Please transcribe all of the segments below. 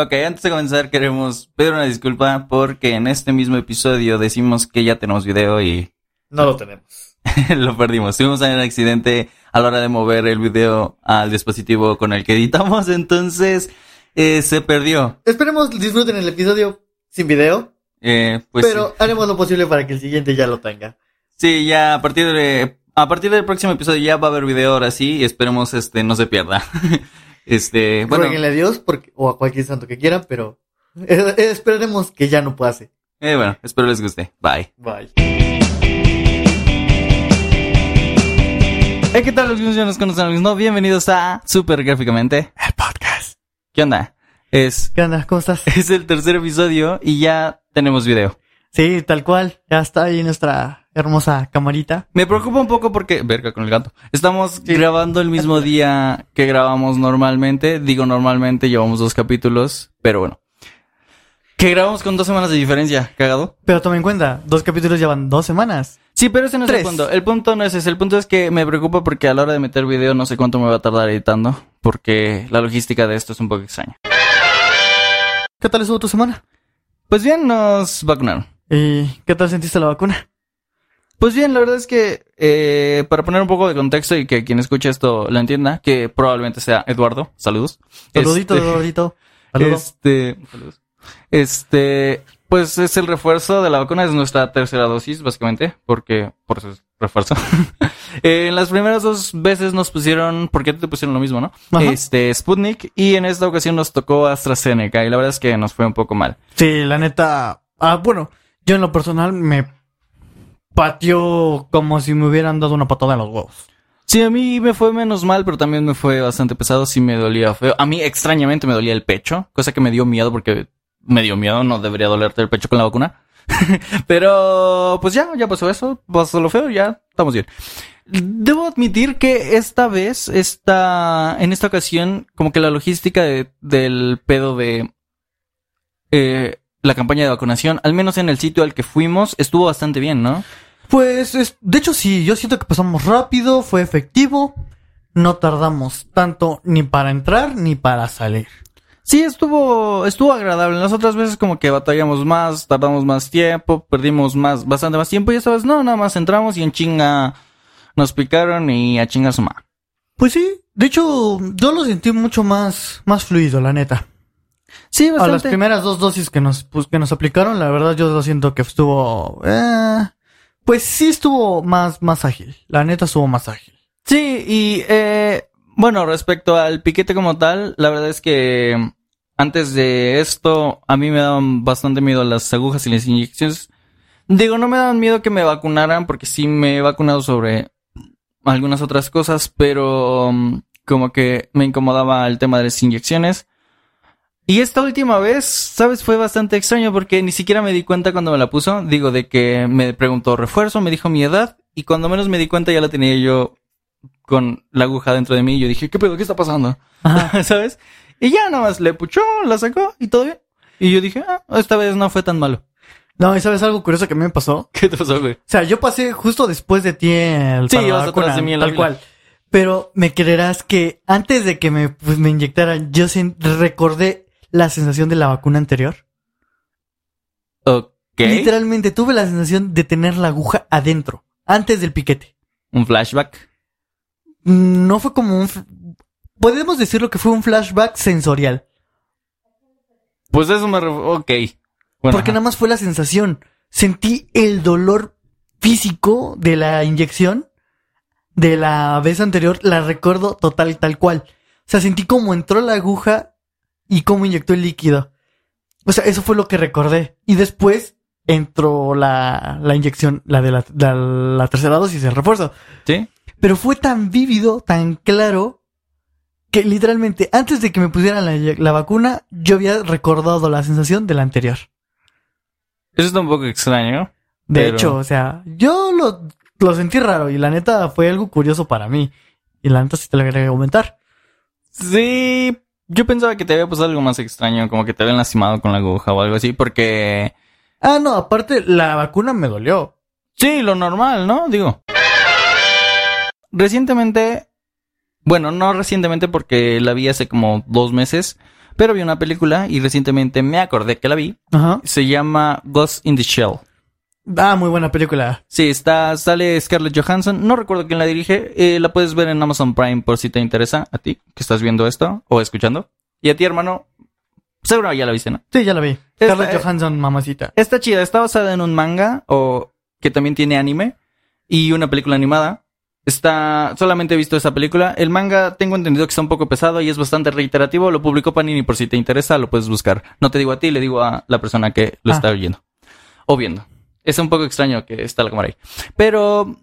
Ok, antes de comenzar queremos pedir una disculpa porque en este mismo episodio decimos que ya tenemos video y No lo tenemos. lo perdimos. Tuvimos un accidente a la hora de mover el video al dispositivo con el que editamos, entonces eh, se perdió. Esperemos disfruten el episodio sin video, Eh, pues pero haremos lo posible para que el siguiente ya lo tenga. sí, ya a partir de a partir del próximo episodio ya va a haber video ahora sí y esperemos este no se pierda. este, bueno, Ruéguenle a Dios porque, o a cualquier santo que quieran, pero eh, eh, esperaremos que ya no pase. eh, bueno, espero les guste. Bye. Bye. Hey, ¿qué tal los que ya nos conocen? No, bienvenidos a Super Gráficamente, el podcast. ¿Qué onda? Es ¿Qué onda? ¿Cómo estás? es el tercer episodio y ya tenemos video. Sí, tal cual. Ya está ahí nuestra hermosa camarita. Me preocupa un poco porque, verga con el gato. Estamos Sí. grabando el mismo día que grabamos normalmente. Digo normalmente, llevamos dos capítulos, pero bueno. Que grabamos con dos semanas de diferencia, cagado. Pero toma en cuenta, dos capítulos llevan dos semanas. Sí, pero ese no es el punto. El punto no es ese. El punto es que me preocupa porque a la hora de meter video no sé cuánto me va a tardar editando. Porque la logística de esto es un poco extraña. ¿Qué tal estuvo tu semana? Pues bien, nos vacunaron. ¿Y qué tal sentiste la vacuna? Pues bien, la verdad es que eh, para poner un poco de contexto y que quien escuche esto lo entienda, que probablemente sea Eduardo, saludos. Saludito, Este, Eduardito. Saludos. Este, saludos. Este, pues es el refuerzo de la vacuna, es nuestra tercera dosis, básicamente, porque por eso es refuerzo. Eh, en las primeras dos veces nos pusieron, porque te pusieron lo mismo, ¿no? Ajá. Este, Sputnik, y en esta ocasión nos tocó AstraZeneca, y la verdad es que nos fue un poco mal. Sí, la neta. Ah, bueno, yo en lo personal me pateó como si me hubieran dado una patada en los huevos. Sí, a mí me fue menos mal, pero también me fue bastante pesado, sí me dolía feo. A mí extrañamente me dolía el pecho, cosa que me dio miedo porque me dio miedo, no debería dolerte el pecho con la vacuna. pero pues ya, ya pasó eso, pasó lo feo, ya estamos bien. Debo admitir que esta vez, esta, en esta ocasión, como que la logística de- del pedo de eh, la campaña de vacunación, al menos en el sitio al que fuimos, estuvo bastante bien, ¿no? Pues, es- de hecho, sí, yo siento que pasamos rápido, fue efectivo. No tardamos tanto ni para entrar ni para salir. Sí, estuvo, estuvo agradable. Las otras veces como que batallamos más, tardamos más tiempo, perdimos más, bastante más tiempo y esta vez no, nada más entramos y en chinga nos picaron y a chinga su. Pues sí, de hecho, yo lo sentí mucho más, más fluido, la neta. Sí, A las bastante. primeras dos dosis que nos, pues, que nos aplicaron, la verdad yo lo siento que estuvo, eh, pues sí estuvo más, más ágil. La neta estuvo más ágil. Sí, y eh, bueno, respecto al piquete como tal, la verdad es que antes de esto a mí me daban bastante miedo las agujas y las inyecciones. Digo, no me daban miedo que me vacunaran porque sí me he vacunado sobre algunas otras cosas, pero um, como que me incomodaba el tema de las inyecciones. Y esta última vez, ¿sabes? Fue bastante extraño porque ni siquiera me di cuenta cuando me la puso. Digo, de que me preguntó refuerzo, me dijo mi edad y cuando menos me di cuenta ya la tenía yo con la aguja dentro de mí y yo dije, ¿qué pedo? ¿Qué está pasando? ¿Sabes? Y ya nada más le puchó, la sacó y todo bien. Y yo dije, ah, esta vez no fue tan malo. No, y sabes algo curioso que a mí me pasó. ¿Qué te pasó, güey? O sea, yo pasé justo después de ti el Sí, ibas atrás de mí en la tal fila. cual. Pero me creerás que antes de que me, pues, me inyectaran, yo recordé la sensación de la vacuna anterior. Ok. Literalmente tuve la sensación de tener la aguja adentro, antes del piquete. Un flashback. No fue como un... Podemos decirlo que fue un flashback sensorial. Pues eso me... Ok. Bueno, porque ajá. nada más fue la sensación. Sentí el dolor físico de la inyección de la vez anterior. La recuerdo total, tal cual. O sea, sentí cómo entró la aguja y cómo inyectó el líquido. O sea, eso fue lo que recordé. Y después entró la, la inyección, la de la, la, la tercera dosis, el refuerzo. ¿Sí? Pero fue tan vívido, tan claro, que literalmente antes de que me pusieran la, la vacuna, yo había recordado la sensación de la anterior. Eso está un poco extraño. De Pero- hecho, o sea, yo lo, lo sentí raro y la neta fue algo curioso para mí. Y la neta sí te lo quería comentar. Sí, yo pensaba que te había pasado algo más extraño, como que te habían lastimado con la aguja o algo así, porque... Ah, no, aparte la vacuna me dolió. Sí, lo normal, ¿no? Digo. Recientemente, bueno, no recientemente porque la vi hace como dos meses, pero vi una película y recientemente me acordé que la vi. Ajá. Se llama Ghost in the Shell. Ah, muy buena película. Sí, está, sale Scarlett Johansson. No recuerdo quién la dirige. Eh, la puedes ver en Amazon Prime por si te interesa. A ti, que estás viendo esto o escuchando. Y a ti, hermano. Seguro ya la viste, ¿no? Sí, ya la vi. Esta- Scarlett Johansson, mamacita. Está chida. Está basada en un manga o que también tiene anime y una película animada. Está, solamente he visto esa película. El manga tengo entendido que está un poco pesado y es bastante reiterativo. Lo publicó Panini por si te interesa, lo puedes buscar. No te digo a ti, le digo a la persona que lo Ah. está oyendo o viendo. Es un poco extraño que está la cámara ahí. Pero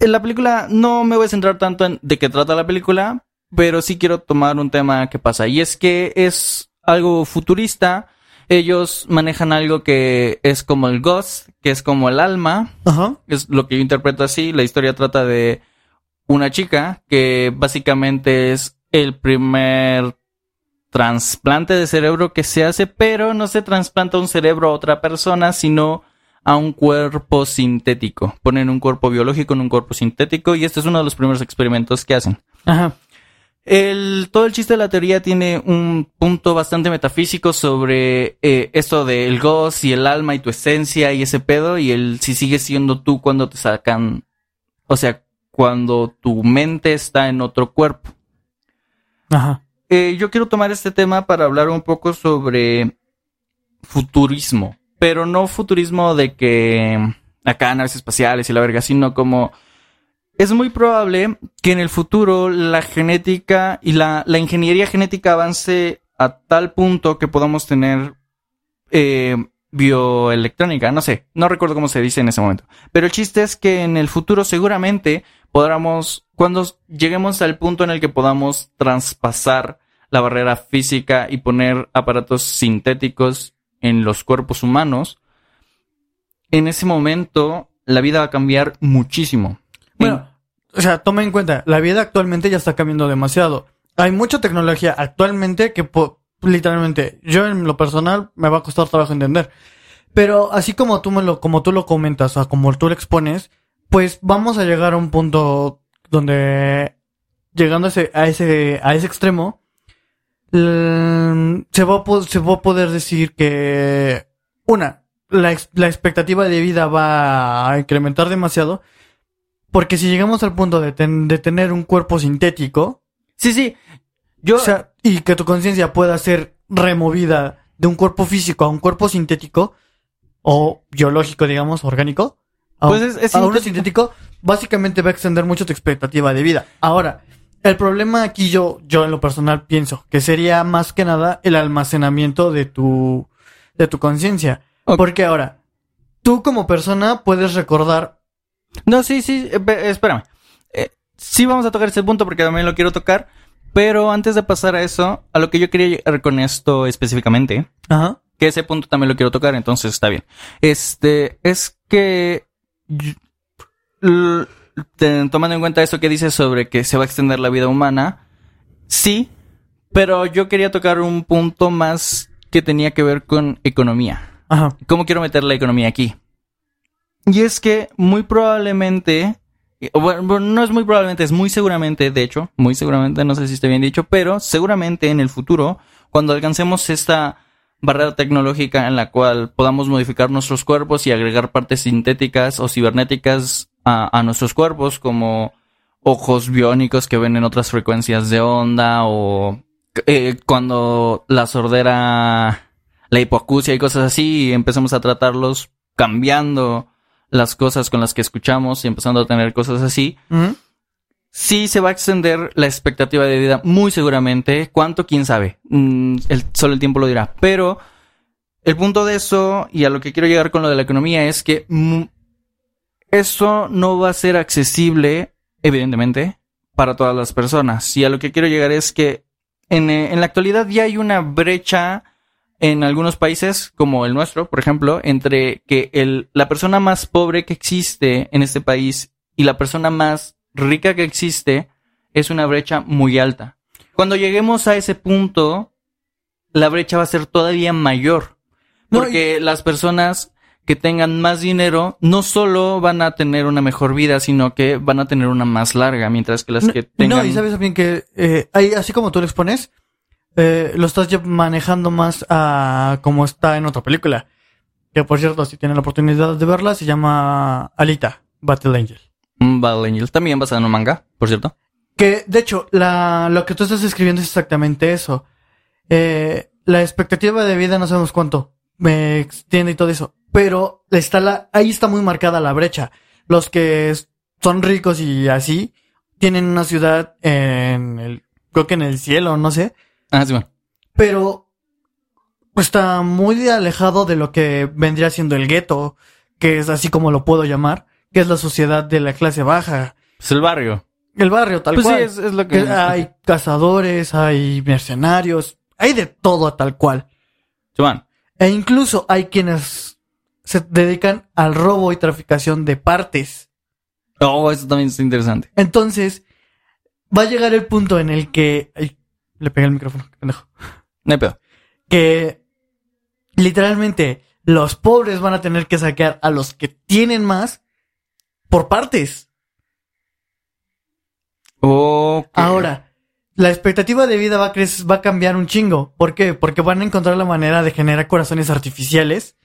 en la película no me voy a centrar tanto en de qué trata la película, pero sí quiero tomar un tema que pasa. Y es que es algo futurista. Ellos manejan algo que es como el ghost, que es como el alma. Ajá. Es lo que yo interpreto así. La historia trata de una chica que básicamente es el primer trasplante de cerebro que se hace, pero no se trasplanta un cerebro a otra persona, sino a un cuerpo sintético. Ponen un cuerpo biológico en un cuerpo sintético y este es uno de los primeros experimentos que hacen. Ajá. El, todo el chiste de la teoría tiene un punto bastante metafísico sobre eh, esto del ghost y el alma y tu esencia y ese pedo y el si sigues siendo tú cuando te sacan, o sea, cuando tu mente está en otro cuerpo. Ajá. Eh, yo quiero tomar este tema para hablar un poco sobre futurismo, pero no futurismo de que acá naves espaciales y la verga, sino como es muy probable que en el futuro la genética y la, la ingeniería genética avance a tal punto que podamos tener eh, bioelectrónica, no sé, no recuerdo cómo se dice en ese momento. Pero el chiste es que en el futuro seguramente podamos, cuando lleguemos al punto en el que podamos traspasar la barrera física y poner aparatos sintéticos en los cuerpos humanos, en ese momento la vida va a cambiar muchísimo. Bueno, o sea, toma en cuenta, la vida actualmente ya está cambiando demasiado. Hay mucha tecnología actualmente que literalmente yo en lo personal me va a costar trabajo entender. Pero así como tú me lo como tú lo comentas, o como tú lo expones, pues vamos a llegar a un punto donde llegando a ese a ese a ese extremo se va a, se va a poder decir que una la, la expectativa de vida va a incrementar demasiado porque si llegamos al punto de, ten- de tener un cuerpo sintético, Sí, sí. Yo, o sea, y que tu conciencia pueda ser removida de un cuerpo físico a un cuerpo sintético, o biológico, digamos, orgánico, a, Pues es- es a uno sintético, básicamente va a extender mucho tu expectativa de vida. Ahora, el problema aquí yo, yo en lo personal pienso que sería más que nada el almacenamiento de tu, de tu conciencia. Porque ahora, tú como persona puedes recordar No, sí, sí, eh, espérame. Eh, sí vamos a tocar ese punto porque también lo quiero tocar. Pero antes de pasar a eso, a lo que yo quería llegar con esto específicamente, Ajá. que ese punto también lo quiero tocar, entonces está bien. Este, es que, tomando en cuenta eso que dices sobre que se va a extender la vida humana, sí, pero yo quería tocar un punto más que tenía que ver con economía. Ajá. ¿Cómo quiero meter la economía aquí? Y es que muy probablemente, bueno, bueno, no es muy probablemente, es muy seguramente, de hecho, muy seguramente, no sé si esté bien dicho, pero seguramente en el futuro, cuando alcancemos esta barrera tecnológica en la cual podamos modificar nuestros cuerpos y agregar partes sintéticas o cibernéticas a, a nuestros cuerpos, como ojos biónicos que ven en otras frecuencias de onda o eh, cuando la sordera la hipoacusia y cosas así, y empezamos a tratarlos cambiando las cosas con las que escuchamos y empezando a tener cosas así, sí se va a extender la expectativa de vida muy seguramente. ¿Cuánto? ¿Quién sabe? Mm, el, solo el tiempo lo dirá. Pero el punto de eso y a lo que quiero llegar con lo de la economía es que eso no va a ser accesible, evidentemente, para todas las personas. Y a lo que quiero llegar es que en, eh, en la actualidad ya hay una brecha en algunos países, como el nuestro, por ejemplo, entre que el, la persona más pobre que existe en este país y la persona más rica que existe es una brecha muy alta. Cuando lleguemos a ese punto, la brecha va a ser todavía mayor. No, Porque las personas que tengan más dinero no solo van a tener una mejor vida, sino que van a tener una más larga, mientras que las No, que tengan... no, y sabes también que eh, así como tú lo expones, eh, lo estás manejando más a como está en otra película. Que por cierto, si tienen la oportunidad de verla, se llama Alita, Battle Angel. Mm, Battle Angel, también basado en un manga, por cierto. Que, de hecho, la, lo que tú estás escribiendo es exactamente eso. Eh, la expectativa de vida no sabemos cuánto me extiende y todo eso. Pero está la, ahí está muy marcada la brecha. Los que son ricos y así, tienen una ciudad en el, creo que en el cielo, no sé. Ah, sí, bueno. Pero pues, está muy alejado de lo que vendría siendo el gueto, que es así como lo puedo llamar, que es la sociedad de la clase baja. Pues el barrio. El barrio, tal pues cual. sí, es, es lo que... Que hay cazadores, hay mercenarios, hay de todo tal cual. Simón. E incluso hay quienes se dedican al robo y traficación de partes. Oh, eso también es interesante. Entonces, va a llegar el punto en el que... Ay, le pegué el micrófono, pendejo. No hay pedo. Que literalmente los pobres van a tener que saquear a los que tienen más por partes. Ok. Ahora, la expectativa de vida va a, crec- va a cambiar un chingo. ¿Por qué? Porque van a encontrar la manera de generar corazones artificiales.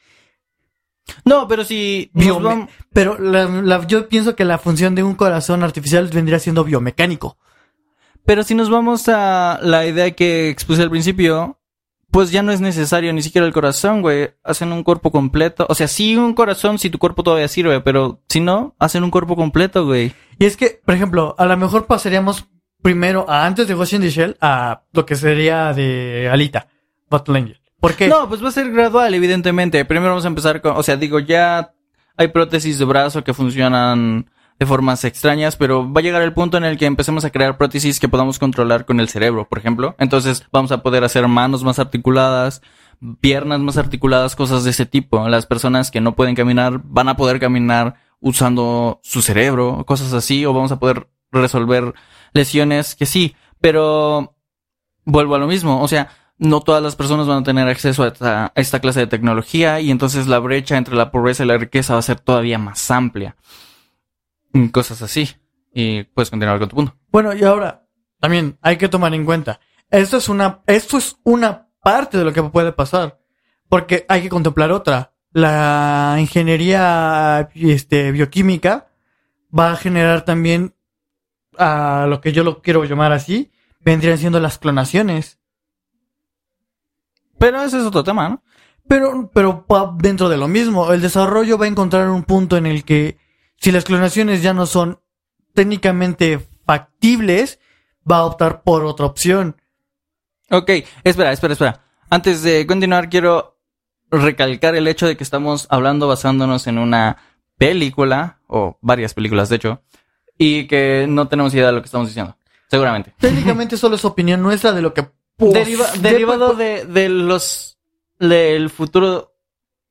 No, pero si... Biome- Pero la- la- yo pienso que la función de un corazón artificial vendría siendo biomecánico. Pero si nos vamos a la idea que expuse al principio, pues ya no es necesario ni siquiera el corazón, güey. Hacen un cuerpo completo. O sea, sí un corazón si tu cuerpo todavía sirve, pero si no, hacen un cuerpo completo, güey. Y es que, por ejemplo, a lo mejor pasaríamos primero a antes de Ghost in the Shell a lo que sería de Alita, Battle Angel. ¿Por qué? No, pues va a ser gradual, evidentemente. Primero vamos a empezar con, o sea, digo, ya hay prótesis de brazo que funcionan de formas extrañas, pero va a llegar el punto en el que empecemos a crear prótesis que podamos controlar con el cerebro, por ejemplo. Entonces vamos a poder hacer manos más articuladas, piernas más articuladas, cosas de ese tipo. Las personas que no pueden caminar van a poder caminar usando su cerebro, cosas así, o vamos a poder resolver lesiones que sí, pero vuelvo a lo mismo, o sea, no todas las personas van a tener acceso a esta, clase de tecnología y entonces la brecha entre la pobreza y la riqueza va a ser todavía más amplia. Cosas así. Y puedes continuar con tu punto. Bueno, y ahora, también hay que tomar en cuenta. Esto es una, esto es una parte de lo que puede pasar. Porque hay que contemplar otra. La ingeniería, este, bioquímica va a generar también a lo que yo lo quiero llamar así, vendrían siendo las clonaciones. Pero ese es otro tema, ¿no? Pero, pero dentro de lo mismo. El desarrollo va a encontrar un punto en el que si las clonaciones ya no son técnicamente factibles, va a optar por otra opción. Ok, espera, espera, espera. Antes de continuar, quiero recalcar el hecho de que estamos hablando basándonos en una película, o varias películas de hecho, y que no tenemos idea de lo que estamos diciendo. Seguramente. Técnicamente solo es opinión nuestra de lo que Deriva- pos- derivado de, de los del futuro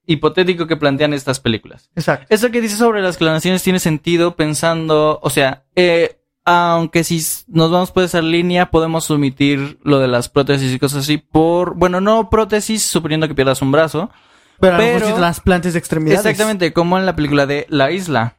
hipotético que plantean estas películas. Exacto. Eso que dices sobre las clonaciones tiene sentido pensando, o sea, eh, aunque si nos vamos por esa línea, podemos omitir lo de las prótesis y cosas así por, bueno, no prótesis, suponiendo que pierdas un brazo. Pero, a lo mejor Pero- sí trasplantes de extremidades. Exactamente, como en la película de La Isla.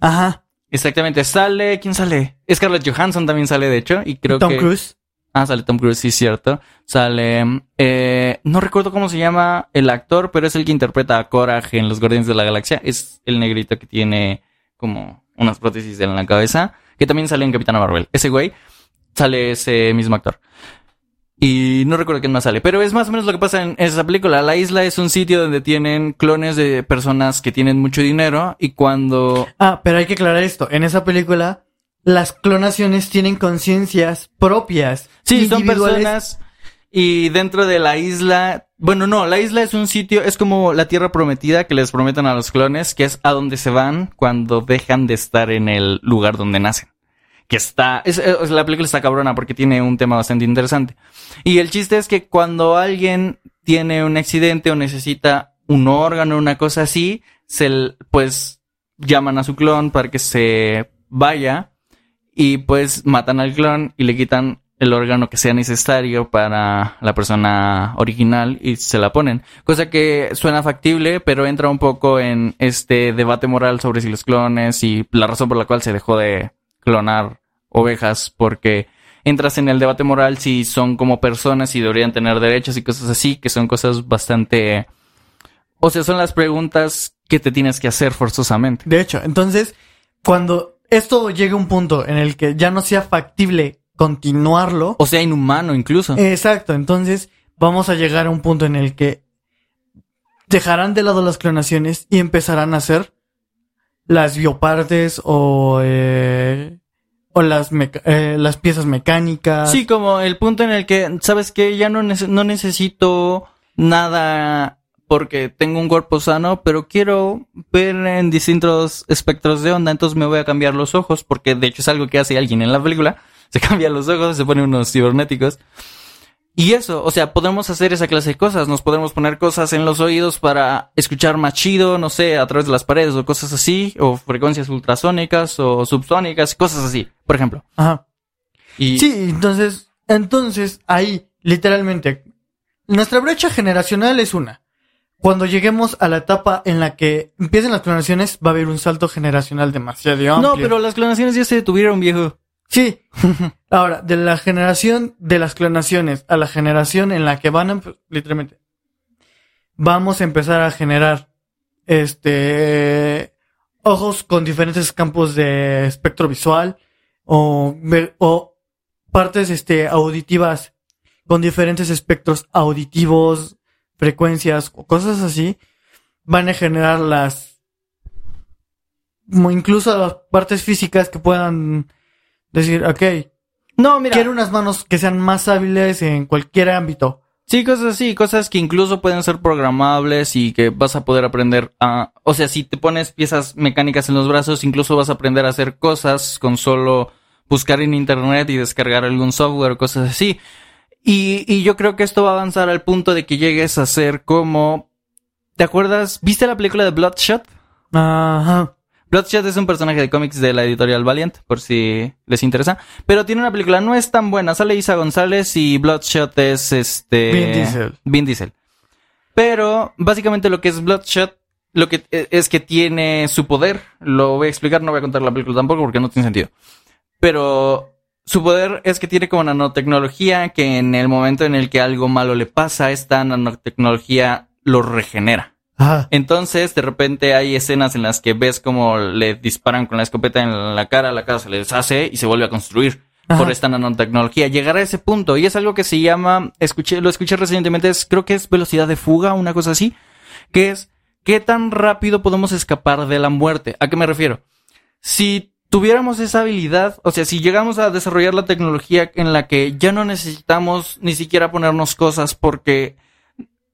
Ajá. Exactamente, sale, ¿quién sale? Scarlett Johansson también sale, de hecho, y creo Tom que... Cruise. Ah, sale Tom Cruise, sí, cierto. Sale. Eh, no recuerdo cómo se llama el actor, pero es el que interpreta a Coraje en Los Guardianes de la Galaxia. Es el negrito que tiene como unas prótesis en la cabeza. Que también sale en Capitana Marvel. Ese güey sale ese mismo actor. Y no recuerdo quién más sale, pero es más o menos lo que pasa en esa película. La isla es un sitio donde tienen clones de personas que tienen mucho dinero y cuando Ah, pero hay que aclarar esto. En esa película, las clonaciones tienen conciencias propias. Sí, son personas y dentro de la isla, bueno, no, la isla es un sitio, es como la tierra prometida que les prometen a los clones, que es a donde se van cuando dejan de estar en el lugar donde nacen. Que está, es, es- la película está cabrona porque tiene un tema bastante interesante. Y el chiste es que cuando alguien tiene un accidente o necesita un órgano, una cosa así, se, pues llaman a su clon para que se vaya y pues matan al clon y le quitan el órgano que sea necesario para la persona original y se la ponen. Cosa que suena factible, pero entra un poco en este debate moral sobre si los clones y la razón por la cual se dejó de clonar ovejas, porque entras en el debate moral si son como personas y deberían tener derechos y cosas así, que son cosas bastante... O sea, son las preguntas que te tienes que hacer forzosamente. De hecho, entonces, cuando esto llegue a un punto en el que ya no sea factible continuarlo. O sea, inhumano incluso. Exacto, entonces vamos a llegar a un punto en el que dejarán de lado las clonaciones y empezarán a hacer las biopartes o, eh, o las, eh, las piezas mecánicas. Sí, como el punto en el que, ¿sabes qué? Ya no, no necesito nada porque tengo un cuerpo sano, pero quiero ver en distintos espectros de onda, entonces me voy a cambiar los ojos, porque de hecho es algo que hace alguien en la película, se cambia los ojos, se pone unos cibernéticos. Y eso, o sea, podemos hacer esa clase de cosas. Nos podemos poner cosas en los oídos para escuchar más chido, no sé, a través de las paredes o cosas así, o frecuencias ultrasónicas o subsónicas, cosas así, por ejemplo. Ajá. Y... Sí, entonces, entonces ahí, literalmente, nuestra brecha generacional es una. Cuando lleguemos a la etapa en la que empiecen las clonaciones, va a haber un salto generacional demasiado amplio. No, pero las clonaciones ya se detuvieron, viejo. Sí. Ahora, de la generación de las clonaciones a la generación en la que van a, literalmente, vamos a empezar a generar, este, ojos con diferentes campos de espectro visual o, o partes, este, auditivas con diferentes espectros auditivos, frecuencias o cosas así, van a generar las, incluso las partes físicas que puedan Decir, ok. No, mira. Quiero unas manos que sean más hábiles en cualquier ámbito. Sí, cosas así, cosas que incluso pueden ser programables y que vas a poder aprender a... O sea, si te pones piezas mecánicas en los brazos, incluso vas a aprender a hacer cosas con solo buscar en internet y descargar algún software o cosas así. Y, y yo creo que esto va a avanzar al punto de que llegues a ser como... ¿Te acuerdas? ¿Viste la película de Bloodshot? Ajá. Bloodshot es un personaje de cómics de la editorial Valiant, por si les interesa. Pero tiene una película, no es tan buena. Sale Isa González y Bloodshot es este. Vin Diesel. Vin Diesel. Pero básicamente lo que es Bloodshot, lo que e, es que tiene su poder. Lo voy a explicar, no voy a contar la película tampoco porque no tiene sentido. Pero su poder es que tiene como nanotecnología que en el momento en el que algo malo le pasa, esta nanotecnología lo regenera. Entonces, de repente hay escenas en las que ves como le disparan con la escopeta en la cara, la cara se le deshace y se vuelve a construir por esta nanotecnología. Llegar a ese punto, y es algo que se llama, escuché, lo escuché recientemente, es, creo que es velocidad de fuga, una cosa así, que es qué tan rápido podemos escapar de la muerte. ¿A qué me refiero? Si tuviéramos esa habilidad, o sea, si llegamos a desarrollar la tecnología en la que ya no necesitamos ni siquiera ponernos cosas porque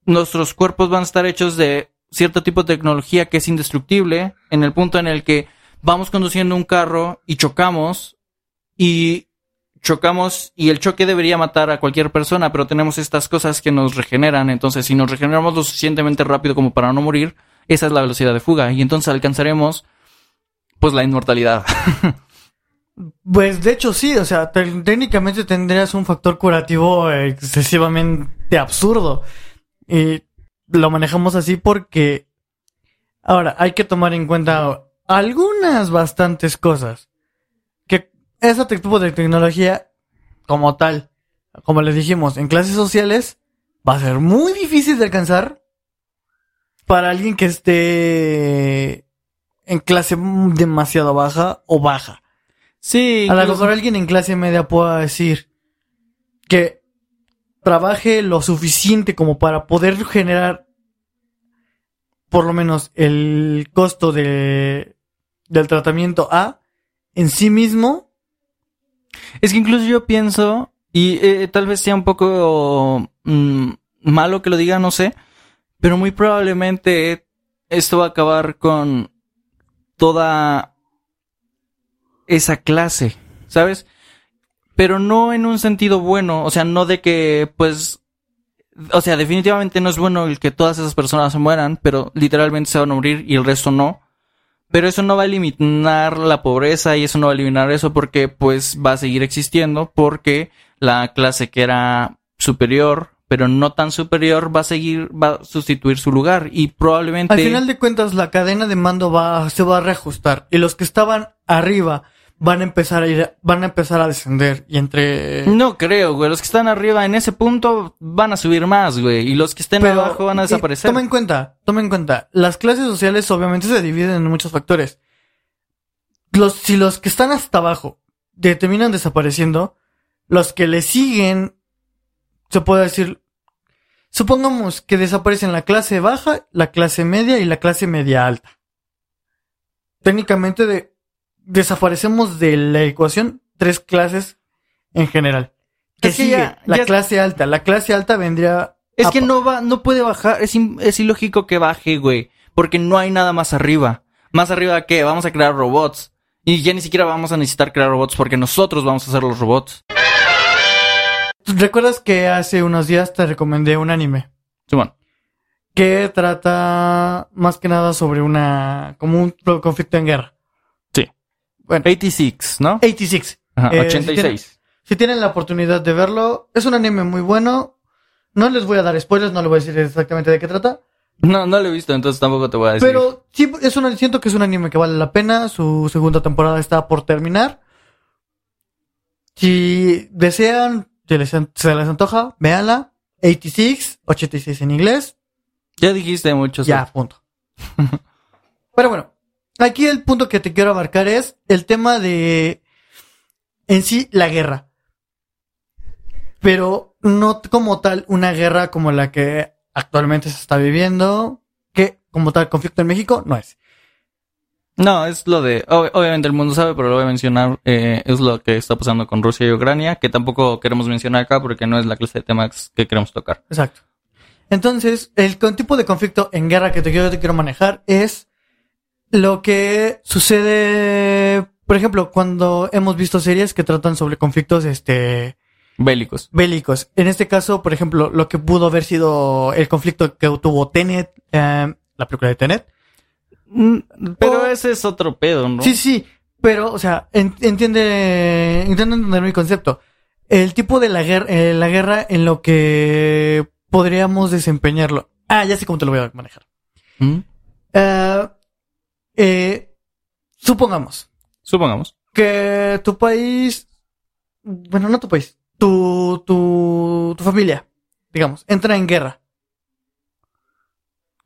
nuestros cuerpos van a estar hechos de cierto tipo de tecnología que es indestructible, en el punto en el que vamos conduciendo un carro y chocamos y chocamos y el choque debería matar a cualquier persona, pero tenemos estas cosas que nos regeneran, entonces si nos regeneramos lo suficientemente rápido como para no morir, esa es la velocidad de fuga. Y entonces alcanzaremos pues la inmortalidad. Pues de hecho sí, o sea, técnicamente tendrías un factor curativo excesivamente absurdo. Y lo manejamos así porque ahora hay que tomar en cuenta algunas bastantes cosas. Que ese tipo de tecnología como tal, como les dijimos, en clases sociales va a ser muy difícil de alcanzar para alguien que esté en clase demasiado baja o baja. Sí. A lo mejor alguien en clase media pueda decir que trabaje lo suficiente como para poder generar por lo menos el costo de, del tratamiento A en sí mismo. Es que incluso yo pienso, y eh, tal vez sea un poco mm, malo que lo diga, no sé, pero muy probablemente esto va a acabar con toda esa clase, ¿sabes? pero no en un sentido bueno, o sea, no de que, pues, o sea, definitivamente no es bueno el que todas esas personas se mueran, pero literalmente se van a morir y el resto no. Pero eso no va a eliminar la pobreza y eso no va a eliminar eso porque pues va a seguir existiendo porque la clase que era superior, pero no tan superior, va a seguir, va a sustituir su lugar y probablemente... Al final de cuentas la cadena de mando va, se va a reajustar y los que estaban arriba van a empezar a ir, van a empezar a descender y entre... No creo, güey. Los que están arriba en ese punto van a subir más, güey. Y los que estén Pero, abajo van a desaparecer. Toma en cuenta, toma en cuenta. Las clases sociales obviamente se dividen en muchos factores. Los, si los que están hasta abajo de- terminan desapareciendo, los que le siguen, se puede decir, supongamos que desaparecen la clase baja, la clase media y la clase media alta. Técnicamente de, desaparecemos de la ecuación tres clases en general. Que Es que sigue ya- la ya- clase alta. La clase alta vendría Es a que no va, no puede bajar. Es, es ilógico que baje, güey. Porque no hay nada más arriba. Más arriba que vamos a crear robots. Y ya ni siquiera vamos a necesitar crear robots porque nosotros vamos a hacer los robots. ¿Recuerdas que hace unos días te recomendé un anime? Simón. Que trata más que nada sobre una... como un conflicto en guerra. Sí. Bueno, 86, ¿no? 86. Ajá, Eh, 86. Si tienen la oportunidad de verlo, es un anime muy bueno. No les voy a dar spoilers, no les voy a decir exactamente de qué trata. No, no lo he visto, entonces tampoco te voy a decir. Pero sí, es un, siento que es un anime que vale la pena. Su segunda temporada está por terminar. Si desean, si les, se les antoja, véanla. 86, 86 en inglés. Ya dijiste mucho. Ya, punto. Pero bueno, aquí el punto que te quiero abarcar es el tema de en sí la guerra. Pero no como tal una guerra como la que actualmente se está viviendo, que como tal conflicto en México no es. No, es lo de. ob- obviamente el mundo sabe, pero lo voy a mencionar. eh, es lo que está pasando con Rusia y Ucrania, que tampoco queremos mencionar acá porque no es la clase de temas que queremos tocar. Exacto. Entonces, el tipo de conflicto en guerra que te quiero, te quiero manejar es lo que sucede, por ejemplo, cuando hemos visto series que tratan sobre conflictos, este, Bélicos. bélicos. En este caso, por ejemplo, lo que pudo haber sido el conflicto que tuvo Tenet, eh, la película de Tenet. Mm, Pero O- ese es otro pedo, ¿no? Sí, sí, pero, o sea, en- entiende, intenta entender mi concepto. El tipo de la guerra, la guerra en lo que podríamos desempeñarlo. Ah, ya sé cómo te lo voy a manejar. ¿Mm? Eh, eh, supongamos Supongamos. que tu país, bueno, no tu país, tu, tu, tu familia, digamos, entra en guerra.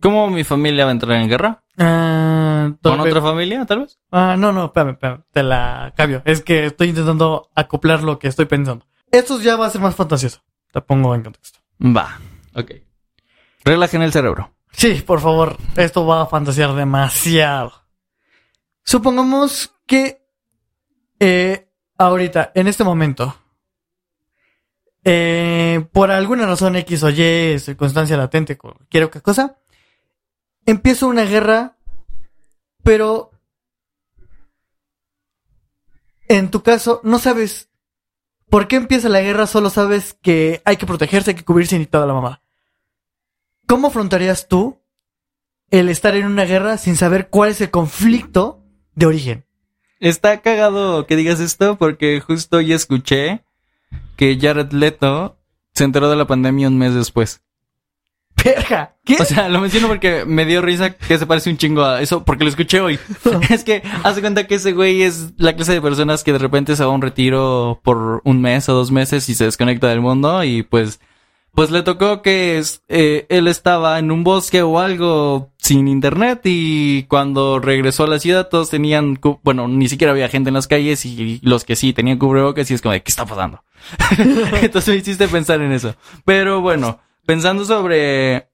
¿Cómo mi familia va a entrar en guerra? Ah, ¿Con otra familia, tal vez? Ah, no, no, espérame, espérame, te la cambio. Es que estoy intentando acoplar lo que estoy pensando. Esto ya va a ser más fantasioso. Te pongo en contexto. Va. Ok. Relajen el cerebro. Sí, por favor, esto va a fantasear demasiado. Supongamos que eh, ahorita, en este momento, eh, por alguna razón X o Y, circunstancia latente, cualquier otra cosa, empieza una guerra, pero en tu caso no sabes por qué empieza la guerra, solo sabes que hay que protegerse, hay que cubrirse y toda la mamá. ¿Cómo afrontarías tú el estar en una guerra sin saber cuál es el conflicto de origen? Está cagado que digas esto porque justo hoy escuché que Jared Leto se enteró de la pandemia un mes después. ¡Verga! ¿Qué? O sea, lo menciono porque me dio risa que se parece un chingo a eso, porque lo escuché hoy. es que hace cuenta que ese güey es la clase de personas que de repente se va a un retiro por un mes o dos meses y se desconecta del mundo y pues, pues le tocó que es- eh, él estaba en un bosque o algo sin internet y cuando regresó a la ciudad todos tenían, bueno, ni siquiera había gente en las calles y los que sí tenían cubrebocas y es como de, ¿qué está pasando? Entonces me hiciste pensar en eso. Pero bueno, pensando sobre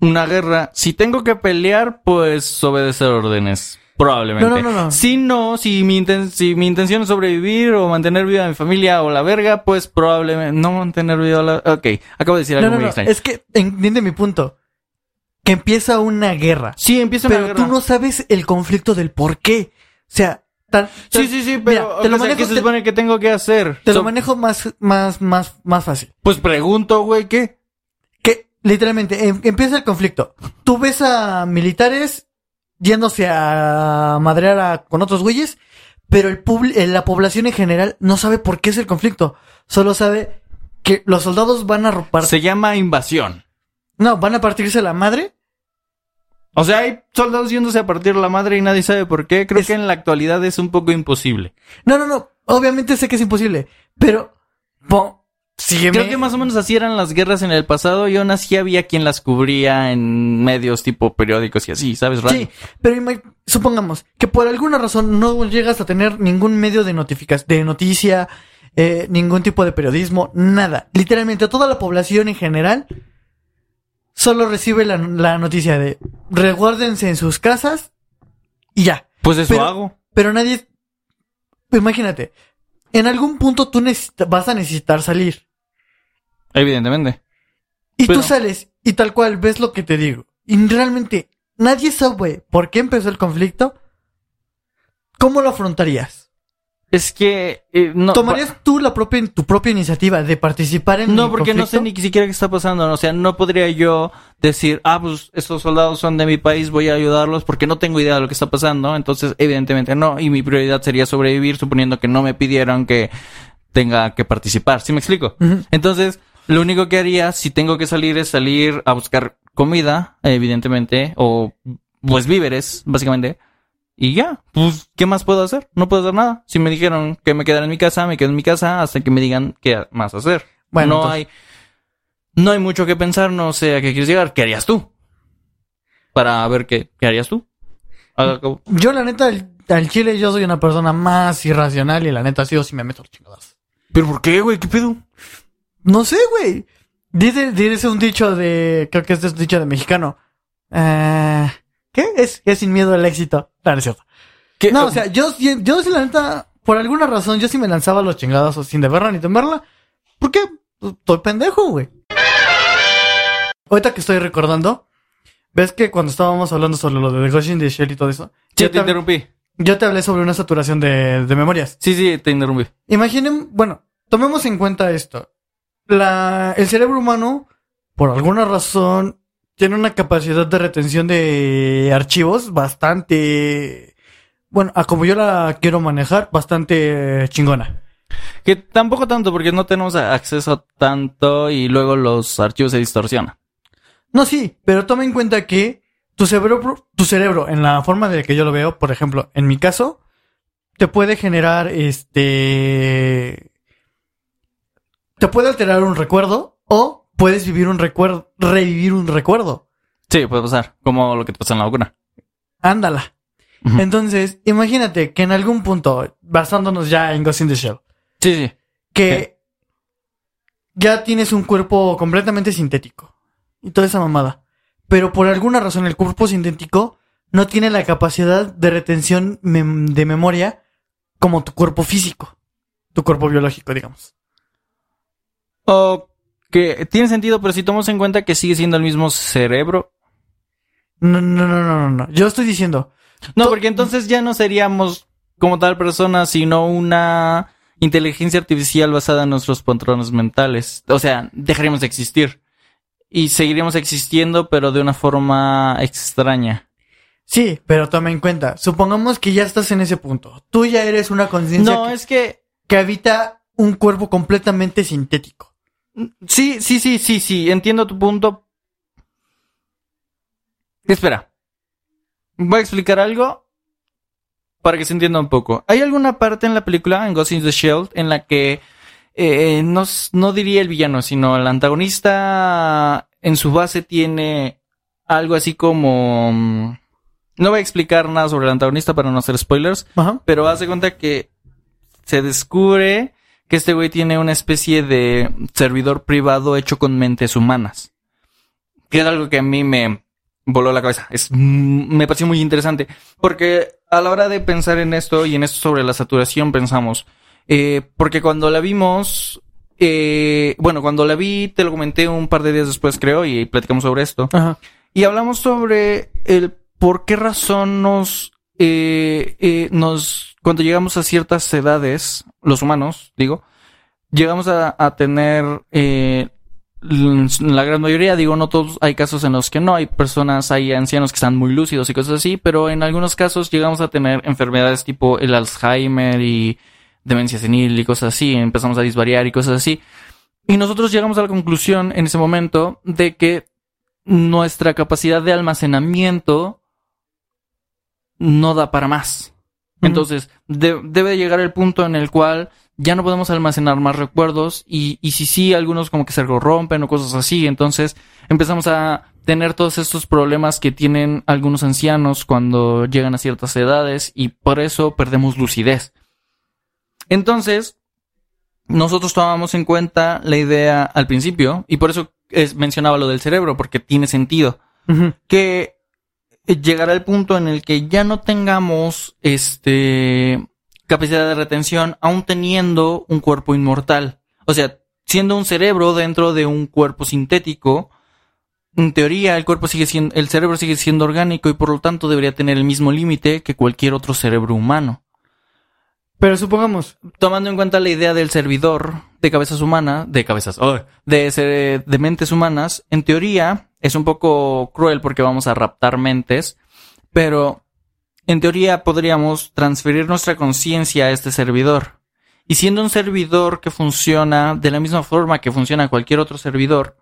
una guerra, si tengo que pelear, pues obedecer órdenes. Probablemente. No, no, no. Si no, si mi, inten- si mi intención es sobrevivir o mantener viva a mi familia o la verga, pues probablemente no mantener viva la... Ok, acabo de decir algo no, muy no. extraño. Es que entiende mi punto. Que empieza una guerra. Sí, empieza una Pero guerra. tú no sabes el conflicto del por qué. O sea, tan- Sí, sí, sí, Mira, pero te lo sea, manejo, ¿qué se te- supone que tengo que hacer? te lo manejo más, más, más, más fácil. Pues pregunto, güey, ¿qué? Literalmente em- empieza el conflicto. Tú ves a militares yéndose a madrear a- con otros güeyes, pero el publi- eh, la población en general no sabe por qué es el conflicto. Solo sabe que los soldados van a ropar. Se llama invasión. No, van a partirse la madre O sea, hay soldados yéndose a partir la madre y nadie sabe por qué. Creo Es- que en la actualidad es un poco imposible. No, no, no. Obviamente sé que es imposible. Pero. po, sígueme. Creo que más o menos así eran las guerras en el pasado y aún así había quien las cubría en medios tipo periódicos y así, ¿sabes? Radio. Sí, pero supongamos que por alguna razón no llegas a tener ningún medio de de noticia, eh, ningún tipo de periodismo, nada. Literalmente toda la población en general solo recibe la, la noticia de resguárdense en sus casas y ya. Pues eso Pero- hago. Pero nadie, imagínate, en algún punto tú vas a necesitar salir Evidentemente. y Pero- tú sales y tal cual ves lo que te digo y realmente nadie sabe por qué empezó el conflicto. ¿Cómo lo afrontarías? Es que eh, no. ¿Tomarías tú la propia, tu propia iniciativa de participar en No, porque no sé ni siquiera qué está pasando. O sea, no podría yo decir, ah, pues estos soldados son de mi país, voy a ayudarlos porque no tengo idea de lo que está pasando. Entonces, evidentemente no. Y mi prioridad sería sobrevivir, suponiendo que no me pidieron que tenga que participar. ¿Sí me explico? Entonces, lo único que haría si tengo que salir es salir a buscar comida, evidentemente, o pues víveres, básicamente. Y ya, pues, ¿qué más puedo hacer? No puedo hacer nada. Si me dijeron que me quedara en mi casa, me quedo en mi casa hasta que me digan qué más hacer. Bueno, no entonces- hay, no hay mucho que pensar, no sé a qué quieres llegar. ¿Qué harías tú? Para ver qué, qué harías tú. Como- Yo, la neta, al, al chile, yo soy una persona más irracional y la neta, sí o sí me meto los chingadas. ¿Pero por qué, güey? ¿Qué pedo? No sé, güey. Dice, dice un dicho de, creo que este es un dicho de mexicano. Eh, ¿Qué? Es, es sin miedo al éxito. No, no es cierto. ¿Qué? No, o sea, yo, yo sí, la neta, por alguna razón, yo sí me lanzaba los chingados sin deberla ni temerla. ¿Por qué? Pues, Estoy pendejo, güey. Ahorita que estoy recordando, ves que cuando estábamos hablando sobre lo de The Ghost in the Shell y todo eso, Sí, yo te te, interrumpí. yo te hablé sobre una saturación de, de memorias. Sí, sí, te interrumpí. Imaginen, bueno, tomemos en cuenta esto. La, el cerebro humano, por alguna razón, tiene una capacidad de retención de archivos bastante, bueno, a como yo la quiero manejar, bastante chingona. Que tampoco tanto, porque no tenemos acceso tanto y luego los archivos se distorsionan. No, sí, pero toma en cuenta que tu cerebro, tu cerebro, en la forma de que yo lo veo, por ejemplo, en mi caso, te puede generar este. Te puede alterar un recuerdo o puedes vivir un recuerdo, revivir un recuerdo. Sí, puede pasar, como lo que te pasó en la vacuna. Ándala. Entonces, imagínate que en algún punto, basándonos ya en Ghost in the Shell, Sí, sí. que ya tienes un cuerpo completamente sintético y toda esa mamada. Pero por alguna razón el cuerpo sintético no tiene la capacidad de retención mem- de memoria como tu cuerpo físico, tu cuerpo biológico, digamos. O que tiene sentido, pero si tomamos en cuenta que sigue siendo el mismo cerebro. No, no, no, no, no, no. Yo estoy diciendo, No, porque entonces ya no seríamos como tal persona, sino una inteligencia artificial basada en nuestros patrones mentales. O sea, dejaríamos de existir. Y seguiríamos existiendo, pero de una forma extraña. sí, pero toma en cuenta, supongamos que ya estás en ese punto. Tú ya eres una conciencia No, que, es que que habita un cuerpo completamente sintético. Sí, sí, sí, sí, sí, entiendo tu punto. Espera. Voy a explicar algo para que se entienda un poco. Hay alguna parte en la película, en Ghost in the Shell, en la que eh, no, no diría el villano, sino el antagonista en su base tiene algo así como... mm, No voy a explicar nada sobre el antagonista para no hacer spoilers, Ajá. pero hace cuenta que se descubre que este güey tiene una especie de servidor privado hecho con mentes humanas. Que es algo que a mí me voló la cabeza. Es, mm, me pareció muy interesante. Porque a la hora de pensar en esto y en esto sobre la saturación pensamos. eh, porque cuando la vimos, eh, bueno, cuando la vi, te lo comenté un par de días después, creo, y platicamos sobre esto. Ajá. Y hablamos sobre el por qué razón nos, eh, eh, nos, cuando llegamos a ciertas edades, los humanos, digo, llegamos a, tener, eh, la gran mayoría, digo, no todos, hay casos en los que no, hay personas, hay ancianos que están muy lúcidos y cosas así, pero en algunos casos llegamos a tener enfermedades tipo el Alzheimer y demencia senil y cosas así, empezamos a disvariar y cosas así. Y nosotros llegamos a la conclusión en ese momento de que nuestra capacidad de almacenamiento no da para más. Entonces, debe llegar el punto en el cual ya no podemos almacenar más recuerdos y, y si sí, algunos como que se corrompen o cosas así. Entonces, empezamos a tener todos estos problemas que tienen algunos ancianos cuando llegan a ciertas edades y por eso perdemos lucidez. Entonces, nosotros tomamos en cuenta la idea al principio y por eso mencionaba lo del cerebro, porque tiene sentido. Que llegará el punto en el que ya no tengamos este capacidad de retención aún teniendo un cuerpo inmortal. O sea, siendo un cerebro dentro de un cuerpo sintético, en teoría el cuerpo sigue siendo, el cerebro sigue siendo orgánico y por lo tanto debería tener el mismo límite que cualquier otro cerebro humano. Pero supongamos, tomando en cuenta la idea del servidor de cabezas humanas, de cabezas, oh, de, de mentes humanas, en teoría es un poco cruel porque vamos a raptar mentes, pero en teoría podríamos transferir nuestra conciencia a este servidor. Y siendo un servidor que funciona de la misma forma que funciona cualquier otro servidor,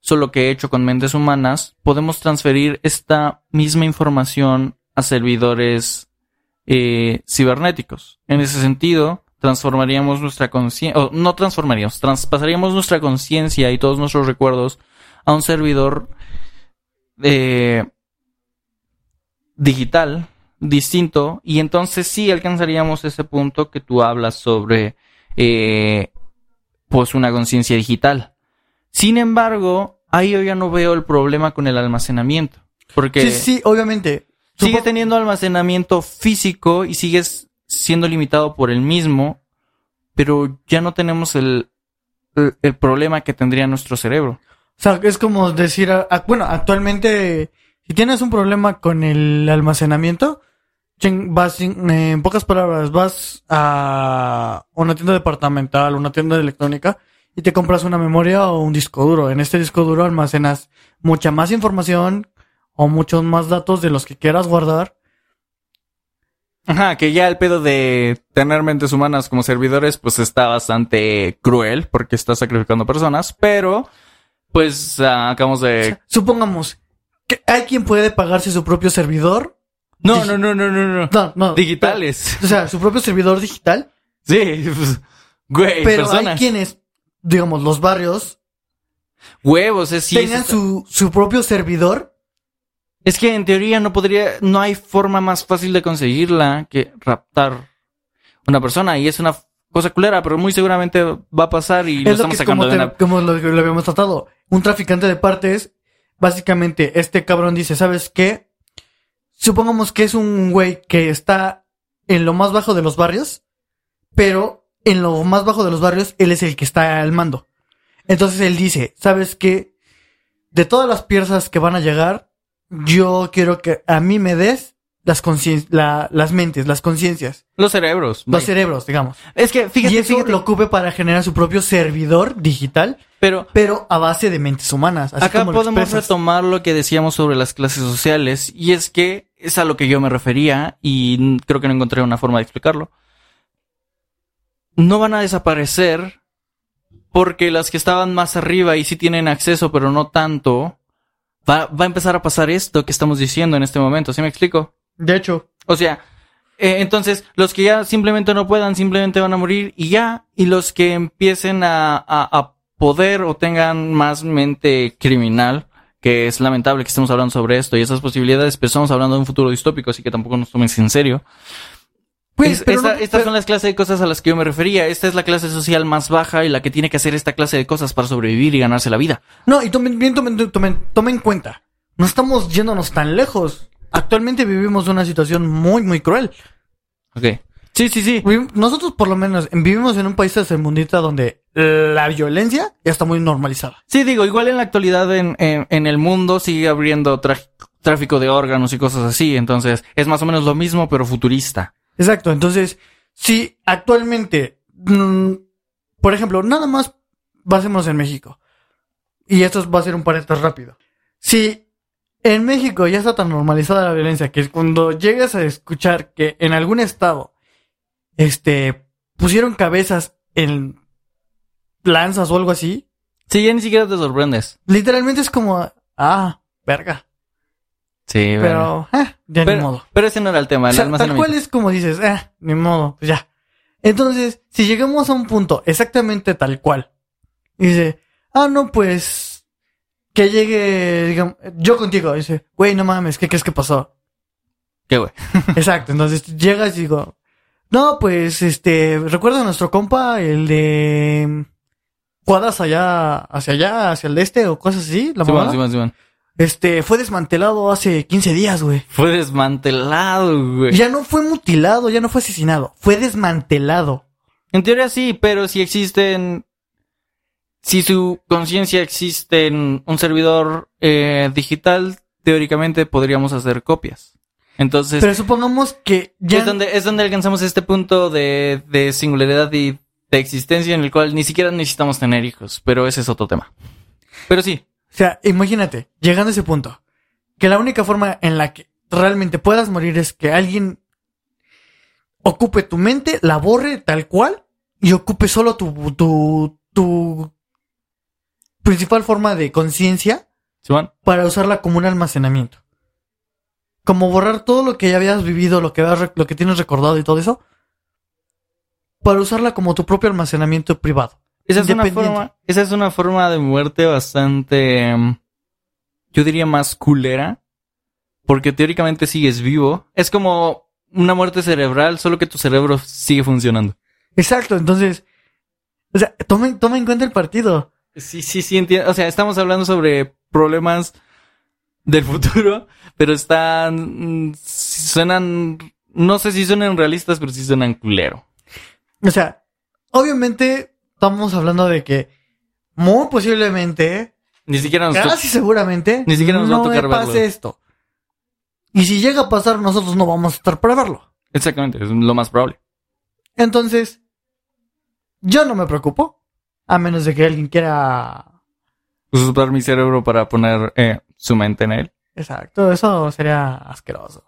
solo que hecho con mentes humanas, podemos transferir esta misma información a servidores eh, cibernéticos. En ese sentido, transformaríamos nuestra conciencia, no transformaríamos, traspasaríamos nuestra conciencia y todos nuestros recuerdos a un servidor eh, digital distinto y entonces sí alcanzaríamos ese punto que tú hablas sobre eh, pues una conciencia digital. Sin embargo, ahí yo ya no veo el problema con el almacenamiento. Porque sí, sí, obviamente. Sigue teniendo almacenamiento físico y sigues siendo limitado por el mismo, pero ya no tenemos el, el, problema que tendría nuestro cerebro. O sea, es como decir, bueno, actualmente, si tienes un problema con el almacenamiento, vas, en pocas palabras, vas a una tienda departamental, una tienda de electrónica, y te compras una memoria o un disco duro. En este disco duro almacenas mucha más información o muchos más datos de los que quieras guardar. Ajá, que ya el pedo de tener mentes humanas como servidores, pues está bastante cruel porque está sacrificando personas, pero pues ah, acabamos de... supongamos que hay quien puede pagarse su propio servidor. No, no, no, no, no, no. No, Digitales. o sea, su propio servidor digital. Sí, pues, güey, pero hay quienes, digamos, los barrios. Huevos, es Tengan su, su propio servidor es que en teoría no podría, no hay forma más fácil de conseguirla que raptar una persona y es una cosa culera, pero muy seguramente va a pasar y lo, estamos sacando como, de como lo, lo, habíamos tratado. Un traficante de partes, básicamente este cabrón dice, ¿sabes qué? Supongamos que es un güey que está en lo más bajo de los barrios, pero en lo más bajo de los barrios él es el que está al mando. Entonces él dice, ¿sabes qué? De todas las piezas que van a llegar, yo quiero que a mí me des las la, las mentes, las conciencias. Los cerebros. Los cerebros, digamos. Es que, fíjate. Y eso lo ocupe para generar su propio servidor digital, pero, pero a base de mentes humanas. acá podemos retomar lo que decíamos sobre las clases sociales, y es que es a lo que yo me refería, y creo que no encontré una forma de explicarlo. No van a desaparecer porque las que estaban más arriba y sí tienen acceso, pero no tanto, va, va a empezar a pasar esto que estamos diciendo en este momento, ¿sí me explico? De hecho. O sea, eh, entonces los que ya simplemente no puedan, simplemente van a morir y ya, y los que empiecen a, a, a poder o tengan más mente criminal, que es lamentable que estemos hablando sobre esto y esas posibilidades, pero estamos hablando de un futuro distópico, así que tampoco nos tomen en serio. Pues, estas son las clases de cosas a las que yo me refería. Esta es la clase social más baja y la que tiene que hacer esta clase de cosas para sobrevivir y ganarse la vida. No, y tomen, bien, tomen, tomen, tomen en cuenta. No estamos yéndonos tan lejos. Actualmente vivimos una situación muy, muy cruel. Ok. Sí, sí, sí. Nosotros por lo menos vivimos en un país tercermundista donde la violencia ya está muy normalizada. Sí, digo, igual en la actualidad en, en, el mundo sigue abriendo tráfico de órganos y cosas así. Entonces es más o menos lo mismo, pero futurista. Exacto. Entonces, si actualmente, mm, por ejemplo, nada más basémonos en México. Y esto va a ser un paréntesis rápido. Si en México ya está tan normalizada la violencia que cuando llegas a escuchar que en algún estado, este, pusieron cabezas en lanzas o algo así. Sí, ya ni siquiera te sorprendes. Literalmente es como, Ah, verga. Sí, Pero, eh, ya ni pero, modo. pero ese no era el tema, O el sea, tal cual es como dices, eh, ni modo, pues ya. Entonces, si llegamos a un punto exactamente tal cual, y dice, ah, no, pues, que llegue, digamos, yo contigo, dice, güey, no mames, ¿qué crees que pasó? ¿Qué, güey? Exacto, entonces llegas y digo, no, pues, este, recuerda a nuestro compa, el de cuadras allá, hacia allá, hacia el este o cosas así, la mamada? Simón, Simón. Este, fue desmantelado hace 15 días, güey. Fue desmantelado, güey. Ya no fue mutilado, ya no fue asesinado, fue desmantelado. En teoría sí, pero si existen... Si su conciencia existe en un servidor eh, digital, teóricamente podríamos hacer copias. Entonces, Pero supongamos que ya... es, donde, es donde alcanzamos este punto de, de singularidad y de existencia en el cual ni siquiera necesitamos tener hijos, pero ese es otro tema. Pero sí, O sea, imagínate, llegando a ese punto, que la única forma en la que realmente puedas morir es que alguien ocupe tu mente, la borre tal cual y ocupe solo tu, tu, tu principal forma de conciencia para usarla como un almacenamiento. Como borrar todo lo que ya habías vivido, lo que, habías rec- lo que tienes recordado y todo eso, para usarla como tu propio almacenamiento privado. Esa es, una forma, esa es una forma de muerte bastante, mm, yo diría más culera, porque teóricamente sigues vivo. Es como una muerte cerebral, solo que tu cerebro sigue funcionando. Exacto, entonces, o sea, toma, toma en cuenta el partido. Sí, sí, sí, entiendo. O sea, estamos hablando sobre problemas del futuro, pero están, suenan, no sé si suenan realistas, pero sí suenan culero. O sea, obviamente estamos hablando de que muy posiblemente, Ni siquiera nos casi seguramente, Ni siquiera nos va a no tocar pase verlo. esto. Y si llega a pasar, nosotros no vamos a estar para verlo. Exactamente, es lo más probable. Entonces, yo no me preocupo, a menos de que alguien quiera... Usar mi cerebro para poner eh, su mente en él. Exacto, eso sería asqueroso.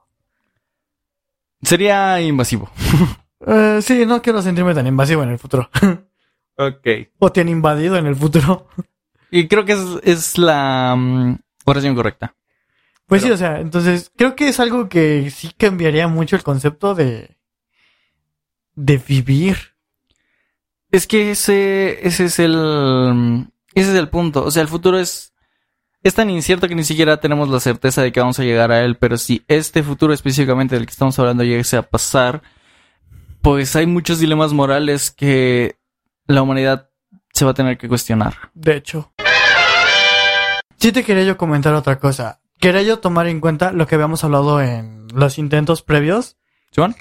Sería invasivo. Eh, sí, no quiero sentirme tan invasivo en el futuro. Ok. o te han invadido en el futuro. Y creo que es, es la mm, oración correcta. Pues sí, o sea, entonces creo que es algo que sí cambiaría mucho el concepto de de vivir. Es que ese, ese es el, mm, ese es el punto. O sea, el futuro es, es tan incierto que ni siquiera tenemos la certeza de que vamos a llegar a él. Pero si este futuro específicamente del que estamos hablando llegase a pasar, pues hay muchos dilemas morales que la humanidad se va a tener que cuestionar. De hecho. Sí te quería yo comentar otra cosa. Quería yo tomar en cuenta lo que habíamos hablado en los intentos previos,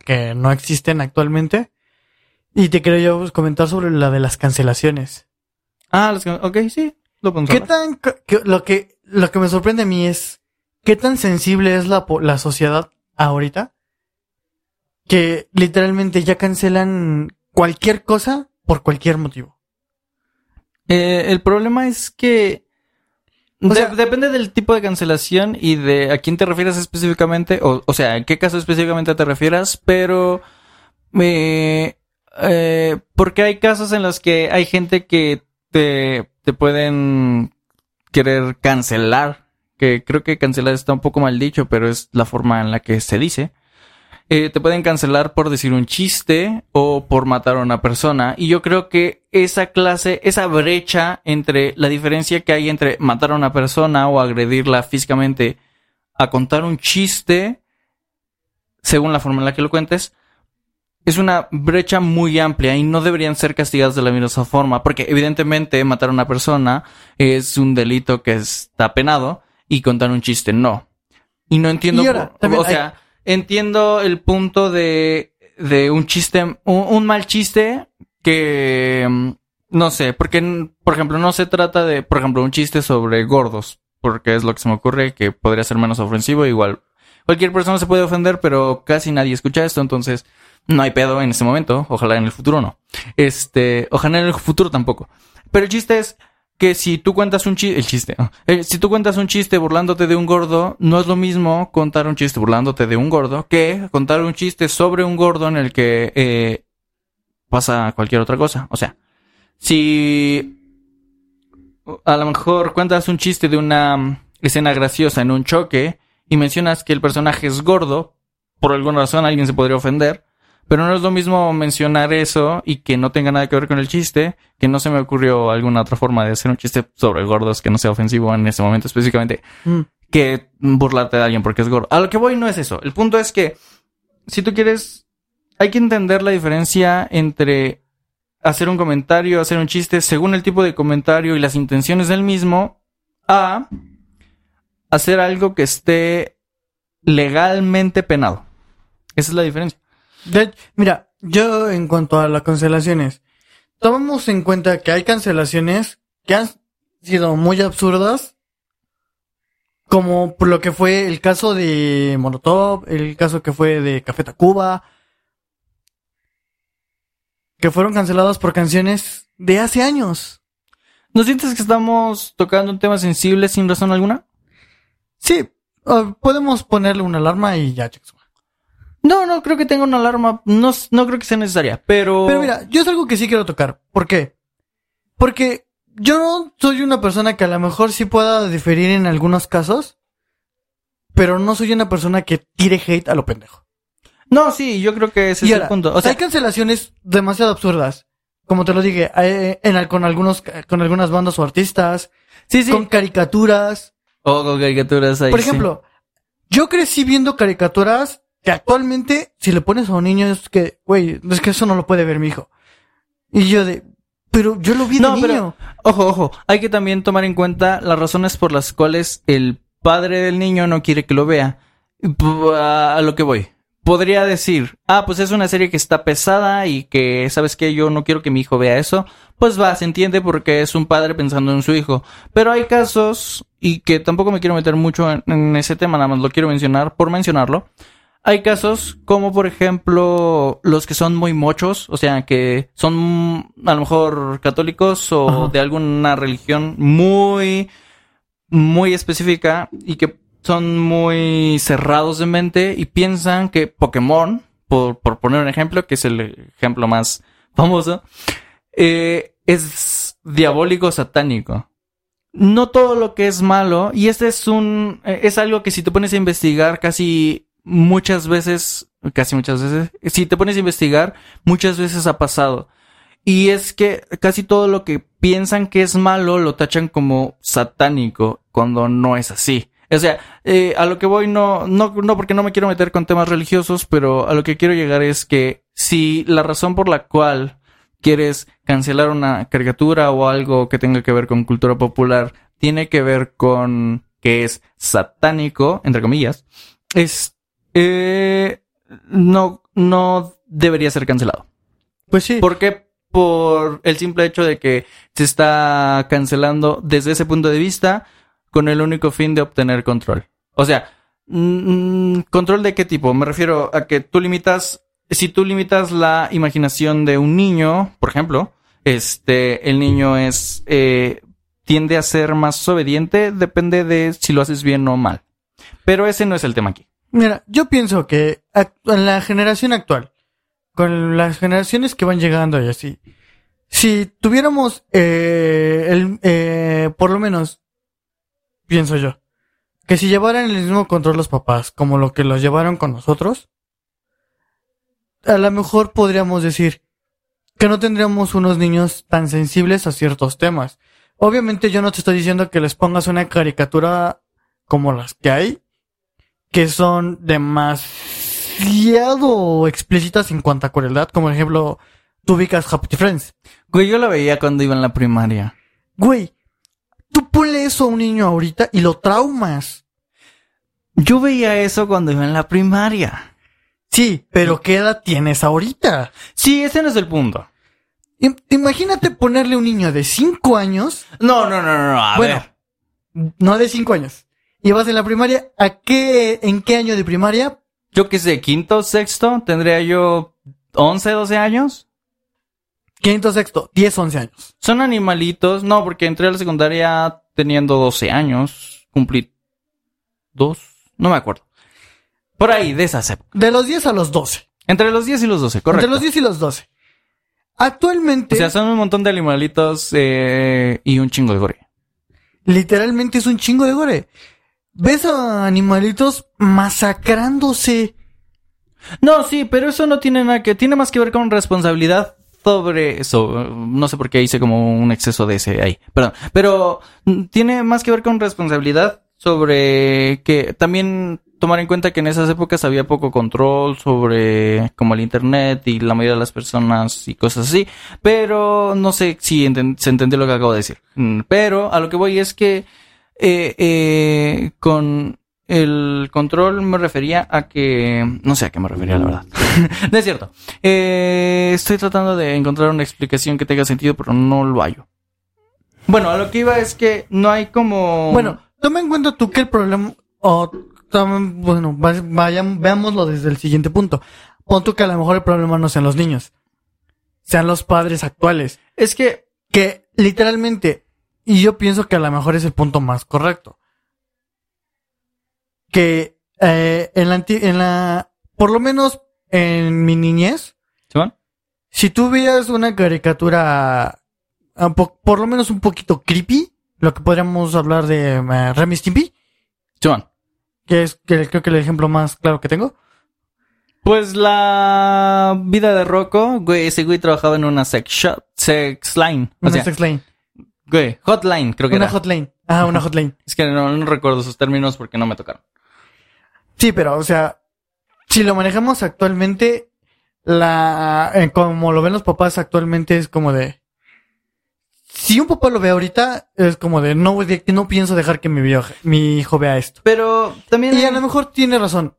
que no existen actualmente. Y te quería yo comentar sobre la de las cancelaciones. Ah, que- ok, sí. Lo ¿Qué tan, que- lo que, lo que me sorprende a mí es, qué tan sensible es la, la sociedad ahorita, que literalmente ya cancelan cualquier cosa por cualquier motivo. Eh, el problema es que O de- sea- depende del tipo de cancelación y de a quién te refieres específicamente, o, o sea, en qué caso específicamente te refieras, pero eh, eh, porque hay casos en los que hay gente que te, te pueden querer cancelar, que creo que cancelar está un poco mal dicho, pero es la forma en la que se dice. Eh, te pueden cancelar por decir un chiste o por matar a una persona. Y yo creo que esa clase, esa brecha entre la diferencia que hay entre matar a una persona o agredirla físicamente a contar un chiste, según la forma en la que lo cuentes, es una brecha muy amplia y no deberían ser castigados de la misma forma, porque evidentemente matar a una persona es un delito que está penado y contar un chiste no. Y no entiendo, Y ahora, o sea, entiendo el punto de, de un chiste, un, un mal chiste que, mm, no sé, porque, por ejemplo, no se trata de, por ejemplo, un chiste sobre gordos, porque es lo que se me ocurre que podría ser menos ofensivo, igual. Cualquier persona se puede ofender, pero casi nadie escucha esto, entonces no hay pedo en este momento. Ojalá en el futuro no. Este, ojalá en el futuro tampoco. Pero el chiste es que si tú cuentas un chiste, el chiste, ah, eh, si tú cuentas un chiste burlándote de un gordo, no es lo mismo contar un chiste burlándote de un gordo que contar un chiste sobre un gordo en el que eh, pasa cualquier otra cosa. O sea, si a lo mejor cuentas un chiste de una escena graciosa en un choque y mencionas que el personaje es gordo, por alguna razón alguien se podría ofender, pero no es lo mismo mencionar eso y que no tenga nada que ver con el chiste, que no se me ocurrió alguna otra forma de hacer un chiste sobre gordos que no sea ofensivo en ese momento específicamente, Mm. que burlarte de alguien porque es gordo. A lo que voy no es eso. El punto es que si tú quieres, hay que entender la diferencia entre hacer un comentario, hacer un chiste según el tipo de comentario y las intenciones del mismo, a hacer algo que esté legalmente penado. Esa es la diferencia. De- mira, yo en cuanto a las cancelaciones, tomamos en cuenta que hay cancelaciones que han sido muy absurdas, como por lo que fue el caso de Molotov, el caso que fue de Café Tacuba, que fueron canceladas por canciones de hace años. ¿No sientes que estamos tocando un tema sensible sin razón alguna? Sí, podemos ponerle una alarma y ya, chicos. No, no creo que tenga una alarma. No, no creo que sea necesaria, pero. Pero mira, yo es algo que sí quiero tocar. ¿Por qué? Porque yo soy una persona que a lo mejor sí pueda diferir en algunos casos, pero no soy una persona que tire hate a lo pendejo. No, sí, yo creo que ese y es ahora, el punto. O sea, hay cancelaciones demasiado absurdas. Como te lo dije, eh, en, al- con algunos, con algunas bandas o artistas, sí, sí. con caricaturas. O con caricaturas ahí. Por sí. ejemplo, yo crecí viendo caricaturas que actualmente, si le pones a un niño, es que, güey, es que eso no lo puede ver mi hijo. Y yo de, pero yo lo vi de No, niño. pero- Ojo, ojo. Hay que también tomar en cuenta las razones por las cuales el padre del niño no quiere que lo vea. A a lo que voy. Podría decir, ah, pues es una serie que está pesada y que, ¿sabes qué? Yo no quiero que mi hijo vea eso. Pues va, se entiende porque es un padre pensando en su hijo. Pero hay casos, y que tampoco me quiero meter mucho en, en ese tema, nada más lo quiero mencionar por mencionarlo. Hay casos como, por ejemplo, los que son muy mochos, o sea, que son a lo mejor católicos o Ajá. de alguna religión muy, muy específica y que son muy cerrados de mente y piensan que Pokémon, por, por poner un ejemplo, que es el ejemplo más famoso, eh, es diabólico satánico. No todo lo que es malo, y este es un, eh, es algo que si te pones a investigar casi muchas veces, casi muchas veces, si te pones a investigar, muchas veces ha pasado. Y es que casi todo lo que piensan que es malo lo tachan como satánico, cuando no es así. O sea, eh, a lo que voy no, no, no porque no me quiero meter con temas religiosos, pero a lo que quiero llegar es que si la razón por la cual quieres cancelar una caricatura o algo que tenga que ver con cultura popular tiene que ver con que es satánico, entre comillas, es, eh, no, no debería ser cancelado. Pues sí. ¿Por qué? Por el simple hecho de que se está cancelando desde ese punto de vista con el único fin de obtener control. O sea, mm, ¿control de qué tipo? Me refiero a que tú limitas, si tú limitas la imaginación de un niño, por ejemplo, este, el niño es, eh, tiende a ser más obediente, depende de si lo haces bien o mal. Pero ese no es el tema aquí. Mira, yo pienso que en la generación actual, con las generaciones que van llegando y así, si tuviéramos eh, el, eh, por lo menos, pienso yo, que si llevaran el mismo control los papás como lo que los llevaron con nosotros, a lo mejor podríamos decir que no tendríamos unos niños tan sensibles a ciertos temas. Obviamente yo no te estoy diciendo que les pongas una caricatura como las que hay, que son demasiado explícitas en cuanto a crueldad, como por ejemplo, tú ubicas Happy Friends. Güey, yo la veía cuando iba en la primaria. Güey, tú ponle eso a un niño ahorita y lo traumas. Yo veía eso cuando iba en la primaria. Sí, pero ¿qué edad tienes ahorita? Sí, ese no es el punto. Im- Imagínate ponerle a un niño de 5 años, No, no, no, no, no. A Bueno. ver. no de 5 años, y vas en la primaria, ¿a qué, en qué año de primaria? Yo qué sé, quinto, sexto, tendría yo 11, 12 años. Quinto, sexto, 10, 11 años. Son animalitos. No, porque entré a la secundaria teniendo 12 años. Cumplí dos. No me acuerdo. Por ahí, de esas épocas. De los 10 a los 12. Entre los 10 y los 12, correcto. Entre los 10 y los 12. Actualmente, O sea, son un montón de animalitos eh, y un chingo de gore. literalmente es un chingo de gore. Ves a animalitos masacrándose. No, sí, pero eso no tiene nada que... Tiene más que ver con responsabilidad sobre eso. No sé por qué hice como un exceso de ese ahí. Perdón. Pero mm, tiene más que ver con responsabilidad sobre que también tomar en cuenta que en esas épocas había poco control sobre como el internet y la mayoría de las personas y cosas así. Pero no sé si se entendió lo que acabo de decir. Mm, pero a lo que voy es que eh, eh, con el control me refería a que... No sé a qué me refería, la verdad. no es cierto. Eh, estoy tratando de encontrar una explicación que tenga sentido, pero no lo hallo. Bueno, a lo que iba es que no hay como... Bueno, toma en cuenta tú que el problema... O, bueno, vayan, veámoslo desde el siguiente punto. Pon tú que a lo mejor el problema no sean los niños. Sean los padres actuales. Es que... Que literalmente... Y yo pienso que a lo mejor es el punto más correcto que eh, en, la, en la, por lo menos en mi niñez, si tú veías una caricatura ah, por lo menos un poquito creepy, lo que podríamos hablar de uh, Remy Stimpy, que es que creo que el ejemplo más claro que tengo. Pues la vida de Rocco, güey, ese güey trabajaba en una sex shop, sex line. Una sex line. Güey, hotline, creo que una era. Una hotline. Ah, una hotline. Es que no, no recuerdo sus términos porque no me tocaron. Sí, pero, o sea, si lo manejamos actualmente, la, eh, como lo ven los papás actualmente es como de, si un papá lo ve ahorita, es como de, no, no pienso dejar que mi, mi hijo vea esto. Pero también... Y a lo mejor tiene razón.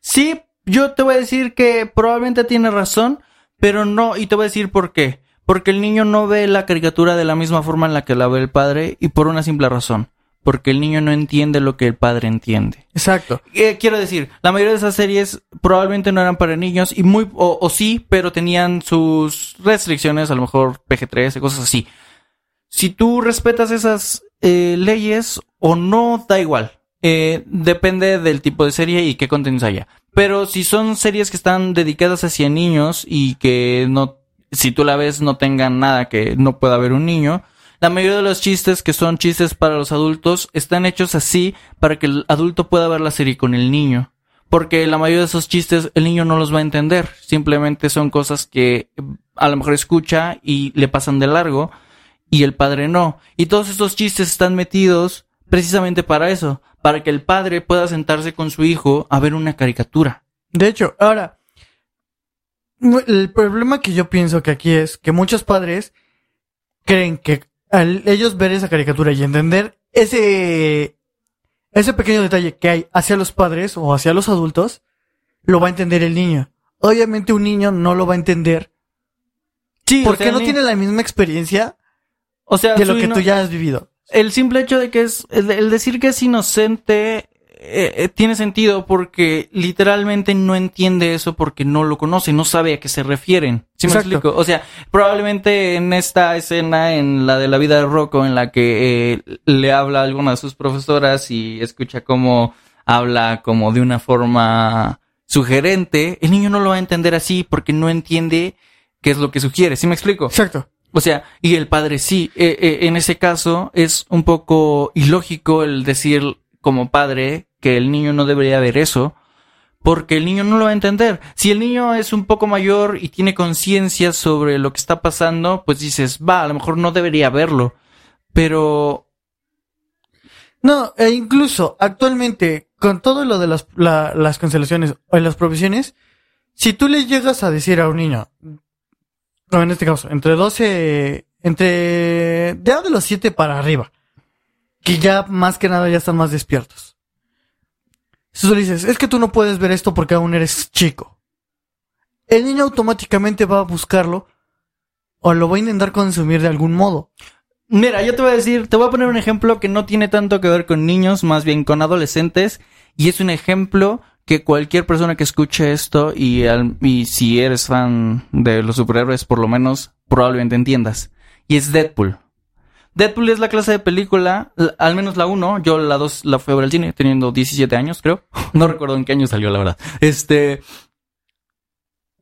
Sí, yo te voy a decir que probablemente tiene razón, pero no, y te voy a decir por qué. Porque el niño no ve la caricatura de la misma forma en la que la ve el padre y por una simple razón porque el niño no entiende lo que el padre entiende. Exacto. Eh, quiero decir, la mayoría de esas series probablemente no eran para niños y muy o, sí, pero tenían sus restricciones, a lo mejor PG-13, cosas así. Si tú respetas esas eh, leyes o no, da igual. Eh, depende del tipo de serie y qué contenidos haya. Pero si son series que están dedicadas hacia niños y que no, si tú la ves, no tengan nada que no pueda ver un niño, la mayoría de los chistes que son chistes para los adultos están hechos así para que el adulto pueda ver la serie con el niño. Porque la mayoría de esos chistes el niño no los va a entender. Simplemente son cosas que a lo mejor escucha y le pasan de largo y el padre no. Y todos estos chistes están metidos precisamente para eso, para que el padre pueda sentarse con su hijo a ver una caricatura. De hecho, ahora, el problema que yo pienso que aquí es que muchos padres creen que al ellos ver esa caricatura y entender ese, ese pequeño detalle que hay hacia los padres o hacia los adultos, lo va a entender el niño. Obviamente un niño no lo va a entender. Sí, porque no tiene la misma experiencia o sea, de lo que tú ya has vivido. El simple hecho de que es, el decir que es inocente eh, eh, tiene sentido porque literalmente no entiende eso porque no lo conoce, no sabe a qué se refieren. ¿Sí me explico? O sea, probablemente en esta escena, en la de la vida de Rocco, en la que eh, le habla a alguna de sus profesoras y escucha cómo habla como de una forma sugerente, el niño no lo va a entender así porque no entiende qué es lo que sugiere. ¿Sí me explico? Exacto. O sea, y el padre sí. en ese caso es un poco ilógico el decir como padre que el niño no debería ver eso, porque el niño no lo va a entender. Si el niño es un poco mayor y tiene conciencia sobre lo que está pasando, pues dices, va, a lo mejor no debería verlo. Pero... No, e incluso actualmente, con todo lo de las, las cancelaciones o las provisiones, si tú le llegas a decir a un niño, no, en este caso, entre 12, entre, de los 7 para arriba, que ya más que nada ya están más despiertos. Si tú dices, es que tú no puedes ver esto porque aún eres chico. El niño automáticamente va a buscarlo o lo va a intentar consumir de algún modo. Mira, yo te voy a decir, te voy a poner un ejemplo que no tiene tanto que ver con niños, más bien con adolescentes, y es un ejemplo que cualquier persona que escuche esto y, y si eres fan de los superhéroes por lo menos probablemente entiendas. Y es Deadpool. Deadpool es la clase de película, al menos la 1, yo la 2 la fui a ver al cine teniendo 17 años, creo. no recuerdo en qué año salió, la verdad. Este...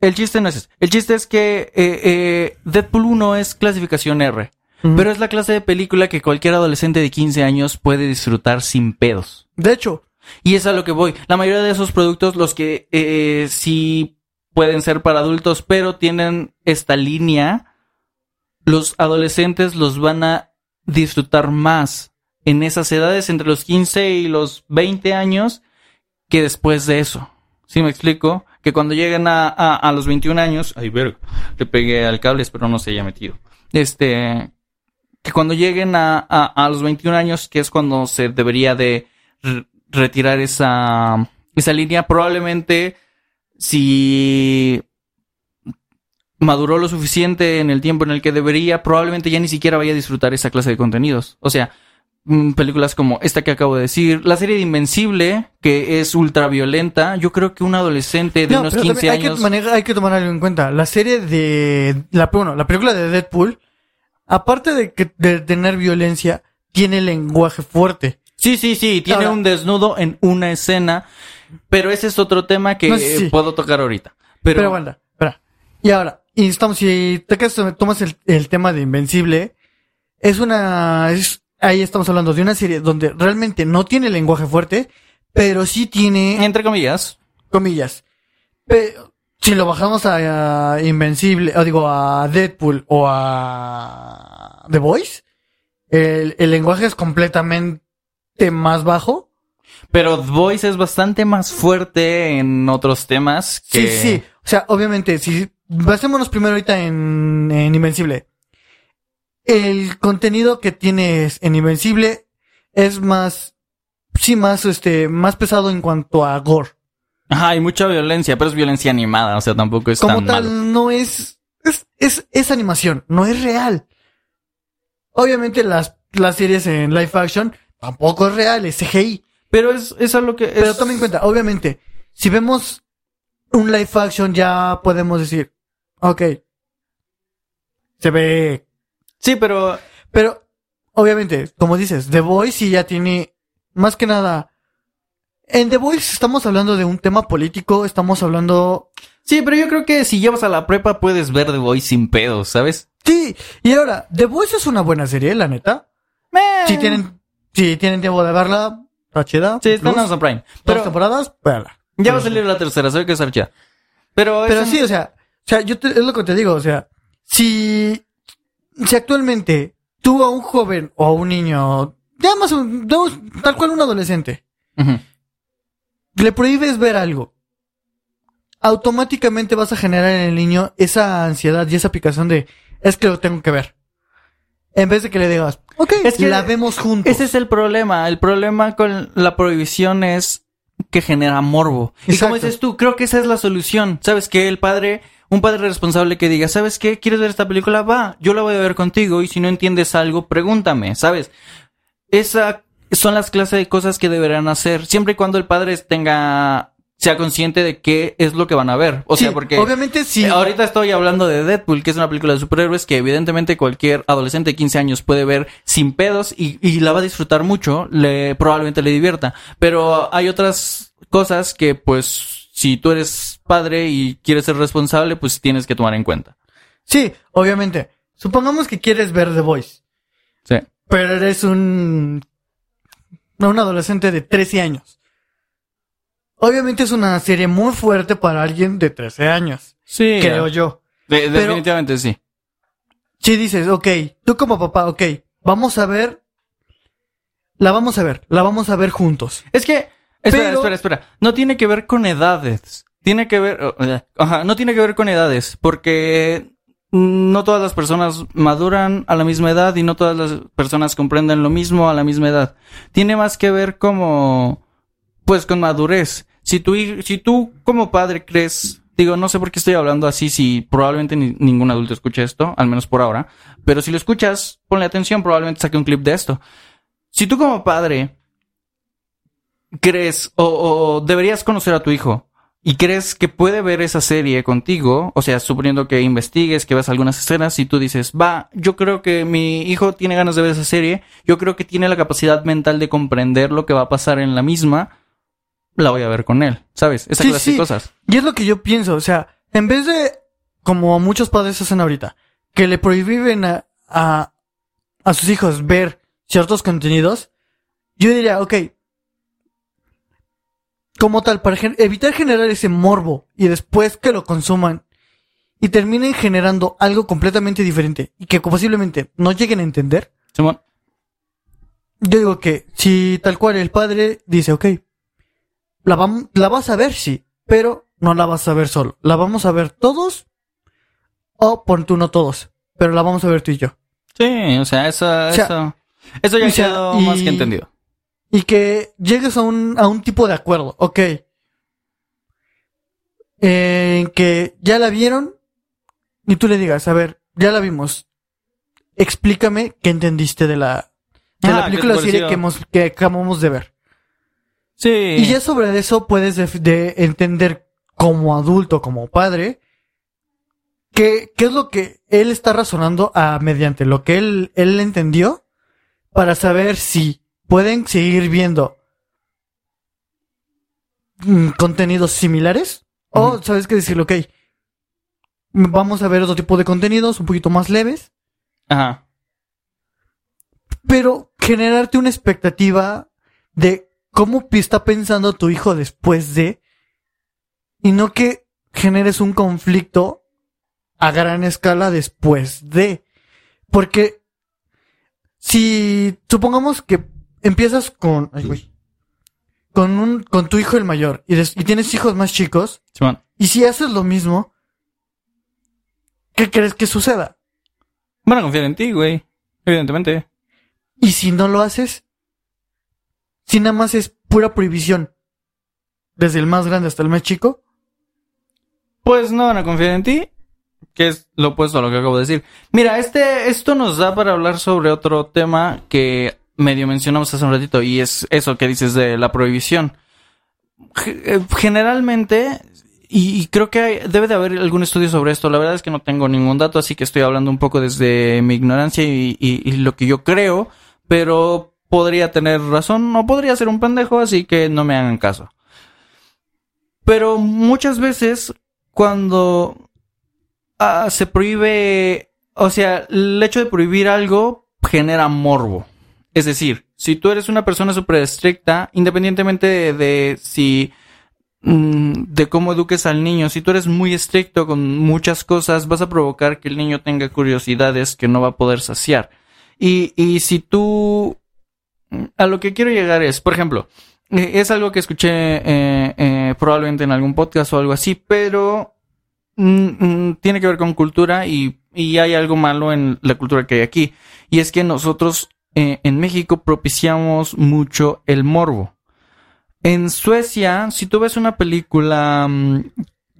El chiste no es ese. El chiste es que eh, eh, Deadpool 1 es clasificación R. Pero es la clase de película que cualquier adolescente de 15 años puede disfrutar sin pedos. De hecho, Y es a lo que voy. La mayoría de esos productos, los que eh, sí pueden ser para adultos, pero tienen esta línea, los adolescentes los van a disfrutar más en esas edades entre los 15 y los 20 años que después de eso. ¿Sí me explico? Que cuando lleguen a, a, los 21 años, ay, verga, le pegué al cable, espero no se haya metido. Este, que cuando lleguen a, a, los 21 años, que es cuando se debería de re- retirar esa, esa línea, probablemente si maduró lo suficiente en el tiempo en el que debería, probablemente ya ni siquiera vaya a disfrutar esa clase de contenidos. O sea, mm, películas como esta que acabo de decir, la serie de Invencible, que es ultra violenta, yo creo que un adolescente de no, unos pero 15 también hay años... que, manejar- hay que tomar algo en cuenta. La serie de, la, bueno, la película de Deadpool, aparte de que, de tener violencia, tiene lenguaje fuerte. Sí, sí, sí, tiene Ahora- un desnudo en una escena, pero ese es otro tema que No, sí, sí. puedo tocar ahorita. Pero, Pero, aguanta, espera. Y ahora, y estamos, si te quedas- tomas el, el tema de Invencible, es una, es, ahí estamos hablando de una serie donde realmente no tiene lenguaje fuerte, pero sí tiene, entre comillas, comillas. Pero, si lo bajamos a, a Invencible, o digo, a Deadpool o a The Voice, el, el lenguaje es completamente más bajo. pero The Voice es bastante más fuerte en otros temas que... Sí, sí. O sea, obviamente, si basémonos primero ahorita en, en Invencible. El contenido que tienes en Invencible es más, sí, más, este, más pesado en cuanto a gore. Ajá, hay mucha violencia, pero es violencia animada, o sea, tampoco es Como tan tal, malo. no es, es, es, es animación, no es real. Obviamente las, las series en live action tampoco es real, es CGI. Pero es, es algo que... Pero es- toma en cuenta, obviamente, si vemos un live action ya podemos decir, ok, se ve, Sí, pero... pero obviamente, como dices, The Voice sí ya tiene más que nada. En The Voice estamos hablando de un tema político, estamos hablando, Sí, pero yo creo que si llevas a la prepa puedes ver The Voice sin pedos, ¿sabes? sí, y ahora, The Voice es una buena serie, la neta. Si tienen, si tienen tiempo de verla, está chida. Sí, está en Amazon Prime. Dos Pero temporadas, véala. ya va a salir la tercera, sabe que es archida. Pero, Pero sí, o sea, o sea, yo te- es lo que te digo, o sea, si, si actualmente tú a un joven o a un niño, ya más un, tal cual un adolescente, le prohíbes ver algo, automáticamente vas a generar en el niño esa ansiedad y esa picazón de, es que lo tengo que ver. En vez de que le digas, ok, Es que la vemos juntos. Ese es el problema. El problema con la prohibición es que genera morbo. Y como dices tú, creo que esa es la solución. ¿Sabes que El padre, un padre responsable que diga, ¿sabes qué? ¿Quieres ver esta película? Va, yo la voy a ver contigo y si no entiendes algo, pregúntame, ¿sabes? Esa son las clases de cosas que deberán hacer siempre y cuando el padre tenga sea consciente de qué es lo que van a ver. O Sí, sea, porque obviamente sí. eh, Ahorita estoy hablando de Deadpool, que es una película de superhéroes que evidentemente cualquier adolescente de 15 años puede ver sin pedos y, y la va a disfrutar mucho, le, probablemente le divierta. Pero hay otras cosas que pues si tú eres padre y quieres ser responsable, pues tienes que tomar en cuenta. Sí, obviamente. Supongamos que quieres ver The Voice. Sí. Pero eres un. no, un adolescente de 13 años. Obviamente es una serie muy fuerte para alguien de 13 años. Sí. Creo yo. De- Pero- definitivamente sí. Si dices, ok, tú como papá, ok, vamos a ver. La vamos a ver, la vamos a ver juntos. Es que, espera, Pero- espera, espera. No tiene que ver con edades. Tiene que ver, eh, ajá, no tiene que ver con edades, porque no todas las personas maduran a la misma edad y no todas las personas comprenden lo mismo a la misma edad. Tiene más que ver como, pues con madurez. Si tú, si tú como padre crees, digo, no sé por qué estoy hablando así, si probablemente ni- ningún adulto escucha esto, al menos por ahora, pero si lo escuchas, ponle atención, probablemente saque un clip de esto. Si tú como padre crees o, o deberías conocer a tu hijo y crees que puede ver esa serie contigo, o sea, suponiendo que investigues, que veas algunas escenas y tú dices, va, yo creo que mi hijo tiene ganas de ver esa serie, yo creo que tiene la capacidad mental de comprender lo que va a pasar en la misma, la voy a ver con él, ¿sabes? Esa Sí, clase de sí. cosas. Y es lo que yo pienso, o sea, en vez de, como muchos padres hacen ahorita, que le prohíben a, a, a sus hijos ver ciertos contenidos, yo diría, ok, como tal, para evitar generar ese morbo y después que lo consuman y terminen generando algo completamente diferente y que posiblemente no lleguen a entender. Simón. Yo digo que si tal cual el padre dice, ok, la, la vas a ver, sí, pero no la vas a ver solo. La vamos a ver todos o por tú no todos, pero la vamos a ver tú y yo. Sí, o sea, eso, eso, eso ya ha quedado más que entendido. Y que llegues a un, a un tipo de acuerdo, ok. En que ya la vieron y tú le digas, a ver, ya la vimos. Explícame qué entendiste de la, de la ah, película serie que, hemos, que acabamos de ver. Sí. Y ya sobre eso puedes de, entender como adulto, como padre, qué, qué es lo que él está razonando a, mediante lo que él, él entendió para saber si pueden seguir viendo mm, contenidos similares o sabes qué decirle, ok, vamos a ver otro tipo de contenidos un poquito más leves. Ajá. Pero generarte una expectativa de cómo está pensando tu hijo después de y no que generes un conflicto a gran escala después de. Porque si supongamos que empiezas con, con un, con tu hijo el mayor y, y tienes hijos más chicos, y si haces lo mismo, ¿qué crees que suceda? Van a confiar en ti, güey. Evidentemente. Y si no lo haces, si nada más es pura prohibición, desde el más grande hasta el más chico, pues no van a confiar en ti, que es lo opuesto a lo que acabo de decir. Mira, este, esto nos da para hablar sobre otro tema que medio mencionamos hace un ratito y es eso que dices de la prohibición. Eh, generalmente, y, creo que debe de haber algún estudio sobre esto, la verdad es que no tengo ningún dato, así que estoy hablando un poco desde mi ignorancia y, lo que yo creo, pero podría tener razón no podría ser un pendejo, así que no me hagan caso. Pero muchas veces cuando ah, se prohíbe, o sea, el hecho de prohibir algo genera morbo. Es decir, si tú eres una persona súper estricta, independientemente de, si mm, de cómo eduques al niño. Si tú eres muy estricto con muchas cosas, vas a provocar que el niño tenga curiosidades que no va a poder saciar. Y, y si tú... A lo que quiero llegar es, por ejemplo, eh, es algo que escuché eh, eh, probablemente en algún podcast o algo así, pero mm, mm, tiene que ver con cultura y, y hay algo malo en la cultura que hay aquí. Y es que nosotros eh, en México propiciamos mucho el morbo. En Suecia, si tú ves una película mm,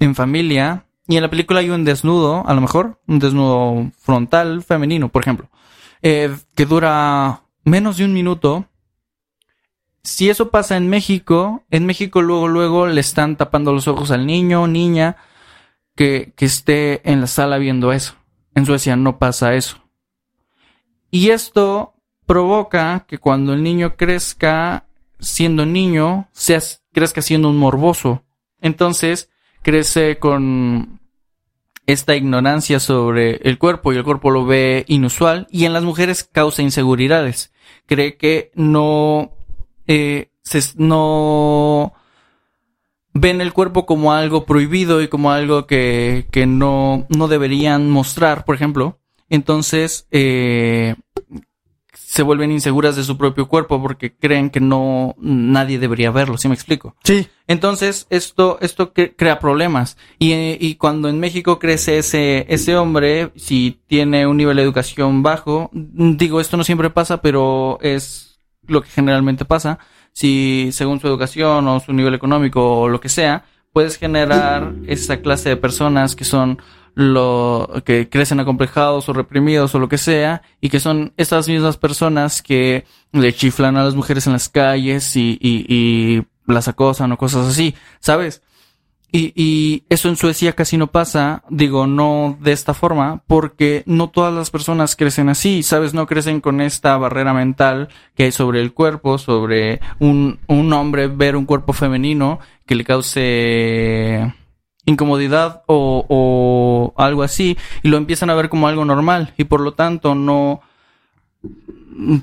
en familia y en la película hay un desnudo, a lo mejor, un desnudo frontal femenino, por ejemplo, eh, que dura menos de un minuto, si eso pasa en México, en México luego, luego le están tapando los ojos al niño o niña que, que esté en la sala viendo eso. En Suecia no pasa eso. Y esto provoca que cuando el niño crezca siendo niño, seas, crezca siendo un morboso. Entonces, crece con esta ignorancia sobre el cuerpo y el cuerpo lo ve inusual y en las mujeres causa inseguridades. Cree que no, eh, se, no ven el cuerpo como algo prohibido y como algo que, que no, no deberían mostrar, por ejemplo. Entonces, eh, se vuelven inseguras de su propio cuerpo porque creen que no nadie debería verlo, ¿sí me explico? Sí. Entonces, esto esto crea problemas y, y cuando en México crece ese ese hombre si tiene un nivel de educación bajo, digo, esto no siempre pasa, pero es lo que generalmente pasa, si según su educación o su nivel económico o lo que sea, puedes generar esa clase de personas que son lo que crecen acomplejados o reprimidos o lo que sea y que son estas mismas personas que le chiflan a las mujeres en las calles y, y, y las acosan o cosas así, ¿sabes? Y, y eso en Suecia casi no pasa, digo, no de esta forma, porque no todas las personas crecen así, ¿sabes? No crecen con esta barrera mental que hay sobre el cuerpo, sobre un, un hombre ver un cuerpo femenino que le cause incomodidad o, o algo así y lo empiezan a ver como algo normal y por lo tanto no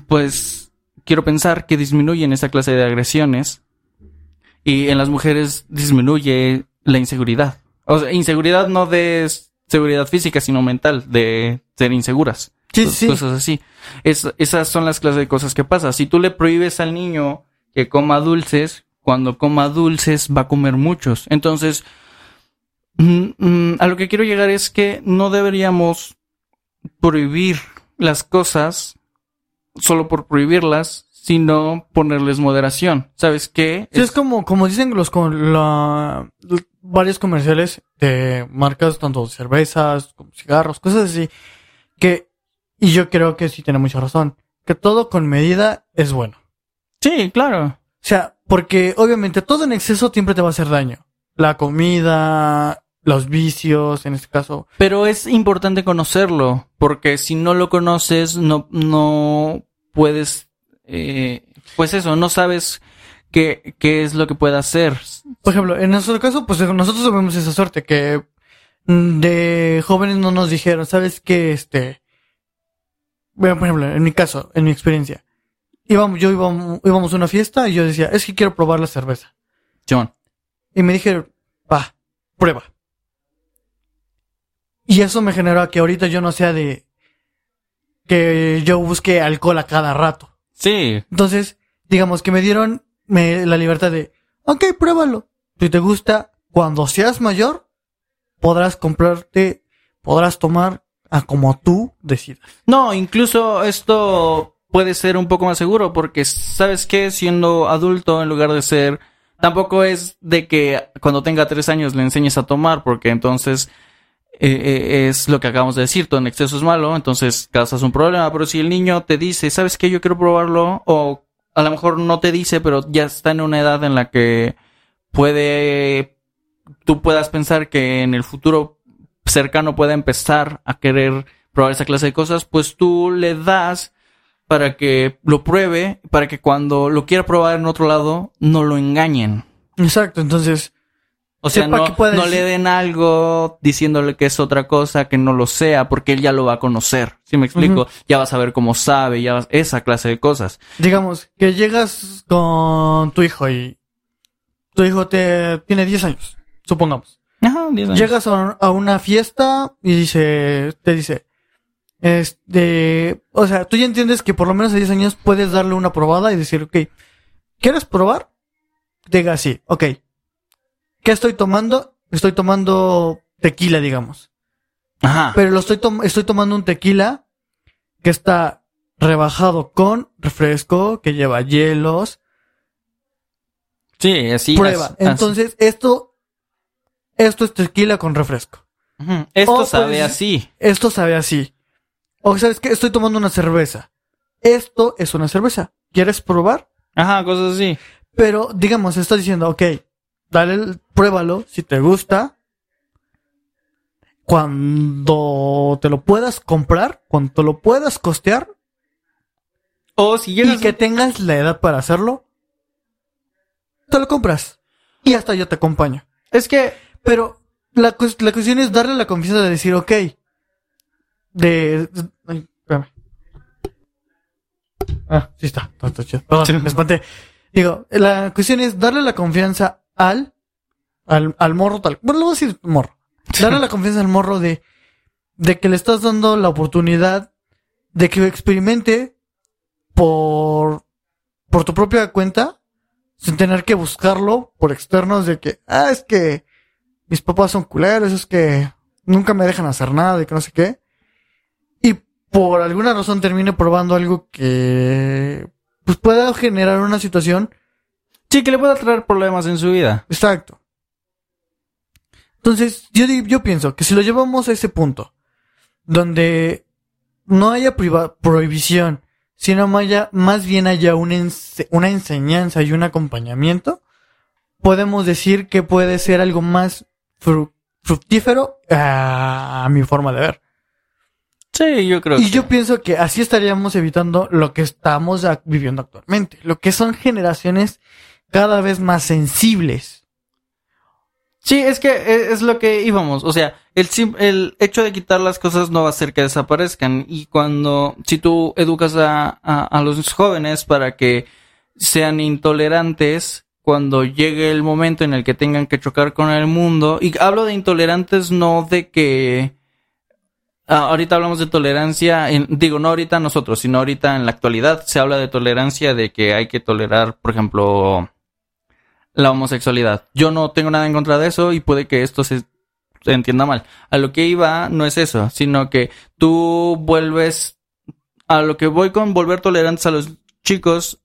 pues quiero pensar que disminuyen esa clase de agresiones y en las mujeres disminuye la inseguridad. O sea, inseguridad no de seguridad física, sino mental, de ser inseguras. Sí, sí. Cosas así. Es, esas son las clases de cosas que pasan. Si tú le prohíbes al niño que coma dulces, cuando coma dulces va a comer muchos. Entonces, mm, mm, a lo que quiero llegar es que no deberíamos prohibir las cosas solo por prohibirlas, sino ponerles moderación. ¿Sabes qué? Sí, es, como, como dicen los con la, varios comerciales de marcas, tanto cervezas como cigarros, cosas así, que, y yo creo que sí tiene mucha razón, que todo con medida es bueno. Sí, claro. O sea, porque obviamente todo en exceso siempre te va a hacer daño. La comida, los vicios, en este caso. Pero es importante conocerlo, porque si no lo conoces, no, no puedes, eh, pues eso, no sabes qué, qué es lo que puede hacer. Por ejemplo, en nuestro caso, pues nosotros tuvimos esa suerte que mm, de jóvenes no nos dijeron, ¿sabes qué? Este, bueno, por ejemplo, en mi caso, en mi experiencia, íbamos, yo íbamos, íbamos a una fiesta y yo decía, es que quiero probar la cerveza. John. Y me dijeron, va, prueba. Y eso me generó a que ahorita yo no sea de que yo busque alcohol a cada rato. Sí. Entonces, digamos que me dieron me, la libertad de, ok, pruébalo. Si te gusta, cuando seas mayor, podrás comprarte, podrás tomar a como tú decidas. No, incluso esto puede ser un poco más seguro porque sabes que siendo adulto en lugar de ser tampoco es de que cuando tenga tres años le enseñes a tomar porque entonces eh, eh, es lo que acabamos de decir, todo en exceso es malo, entonces causas un problema, pero si el niño te dice, ¿sabes qué? Yo quiero probarlo o a lo mejor no te dice, pero ya está en una edad en la que puede tú puedas pensar que en el futuro cercano pueda empezar a querer probar esa clase de cosas, pues tú le das para que lo pruebe, para que cuando lo quiera probar en otro lado, no lo engañen. Exacto, entonces... O sea, no, no le den algo diciéndole que es otra cosa, que no lo sea, porque él ya lo va a conocer. ¿Sí me explico? Ya va a saber cómo sabe, ya esa clase de cosas. Digamos, que llegas con tu hijo y tu hijo te tiene 10 años, supongamos. Ajá, 10 años. Llegas a, a una fiesta y dice, te dice, este, o sea, tú ya entiendes que por lo menos a 10 años puedes darle una probada y decir, ok, ¿quieres probar? Diga sí, ok. ¿Qué estoy tomando? Estoy tomando tequila, digamos. Ajá. Pero lo estoy, tom estoy tomando un tequila que está rebajado con refresco, que lleva hielos. Sí, así. Prueba. as- as- Entonces, esto, esto es tequila con refresco. Esto o sabe así. Esto sabe así. O sabes que estoy tomando una cerveza. Esto es una cerveza. ¿Quieres probar? Ajá, cosas así. Pero, digamos, está diciendo, ok, dale, el- pruébalo, si te gusta. Cuando te lo puedas comprar, cuando te lo puedas costear O si y que tengas la edad para hacerlo, te lo compras. Y hasta yo te acompaño. Es que Pero la, la cuestión es darle la confianza de decir, ok, de... ay, espérame. Ah, sí está, está, está chido. Perdón, Sí. me espanté. Digo, la cuestión es darle la confianza al, al, al morro tal. Bueno, le voy a decir morro. Darle la confianza al morro de, de que le estás dando la oportunidad de que experimente por, por tu propia cuenta, sin tener que buscarlo por externos de que, ah, es que mis papás son culeros, es que nunca me dejan hacer nada y que no sé qué. Y por alguna razón termine probando algo que pues pueda generar una situación sí que le pueda traer problemas en su vida. exacto. Entonces, yo, yo pienso que si lo llevamos a ese punto, donde no haya prohibición, sino haya, más bien haya una, ense- una enseñanza y un acompañamiento, podemos decir que puede ser algo más fru- fructífero a mi forma de ver. Sí, yo creo Y que yo pienso que así estaríamos evitando lo que estamos viviendo actualmente, lo que son generaciones cada vez más sensibles. Sí, es que e, es lo que íbamos. O sea, el, el hecho de quitar las cosas no va a hacer que desaparezcan. Y cuando, si tú educas a, a, los jóvenes para que sean intolerantes, cuando llegue el momento en el que tengan que chocar con el mundo, y hablo de intolerantes no de que, ah, ahorita hablamos de tolerancia, digo, no ahorita nosotros, sino ahorita en la actualidad se habla de tolerancia de que hay que tolerar, por ejemplo, la homosexualidad. Yo no tengo nada en contra de eso y puede que esto se, entienda mal. A lo que iba no es eso, sino que tú vuelves a lo que voy con volver tolerantes a los chicos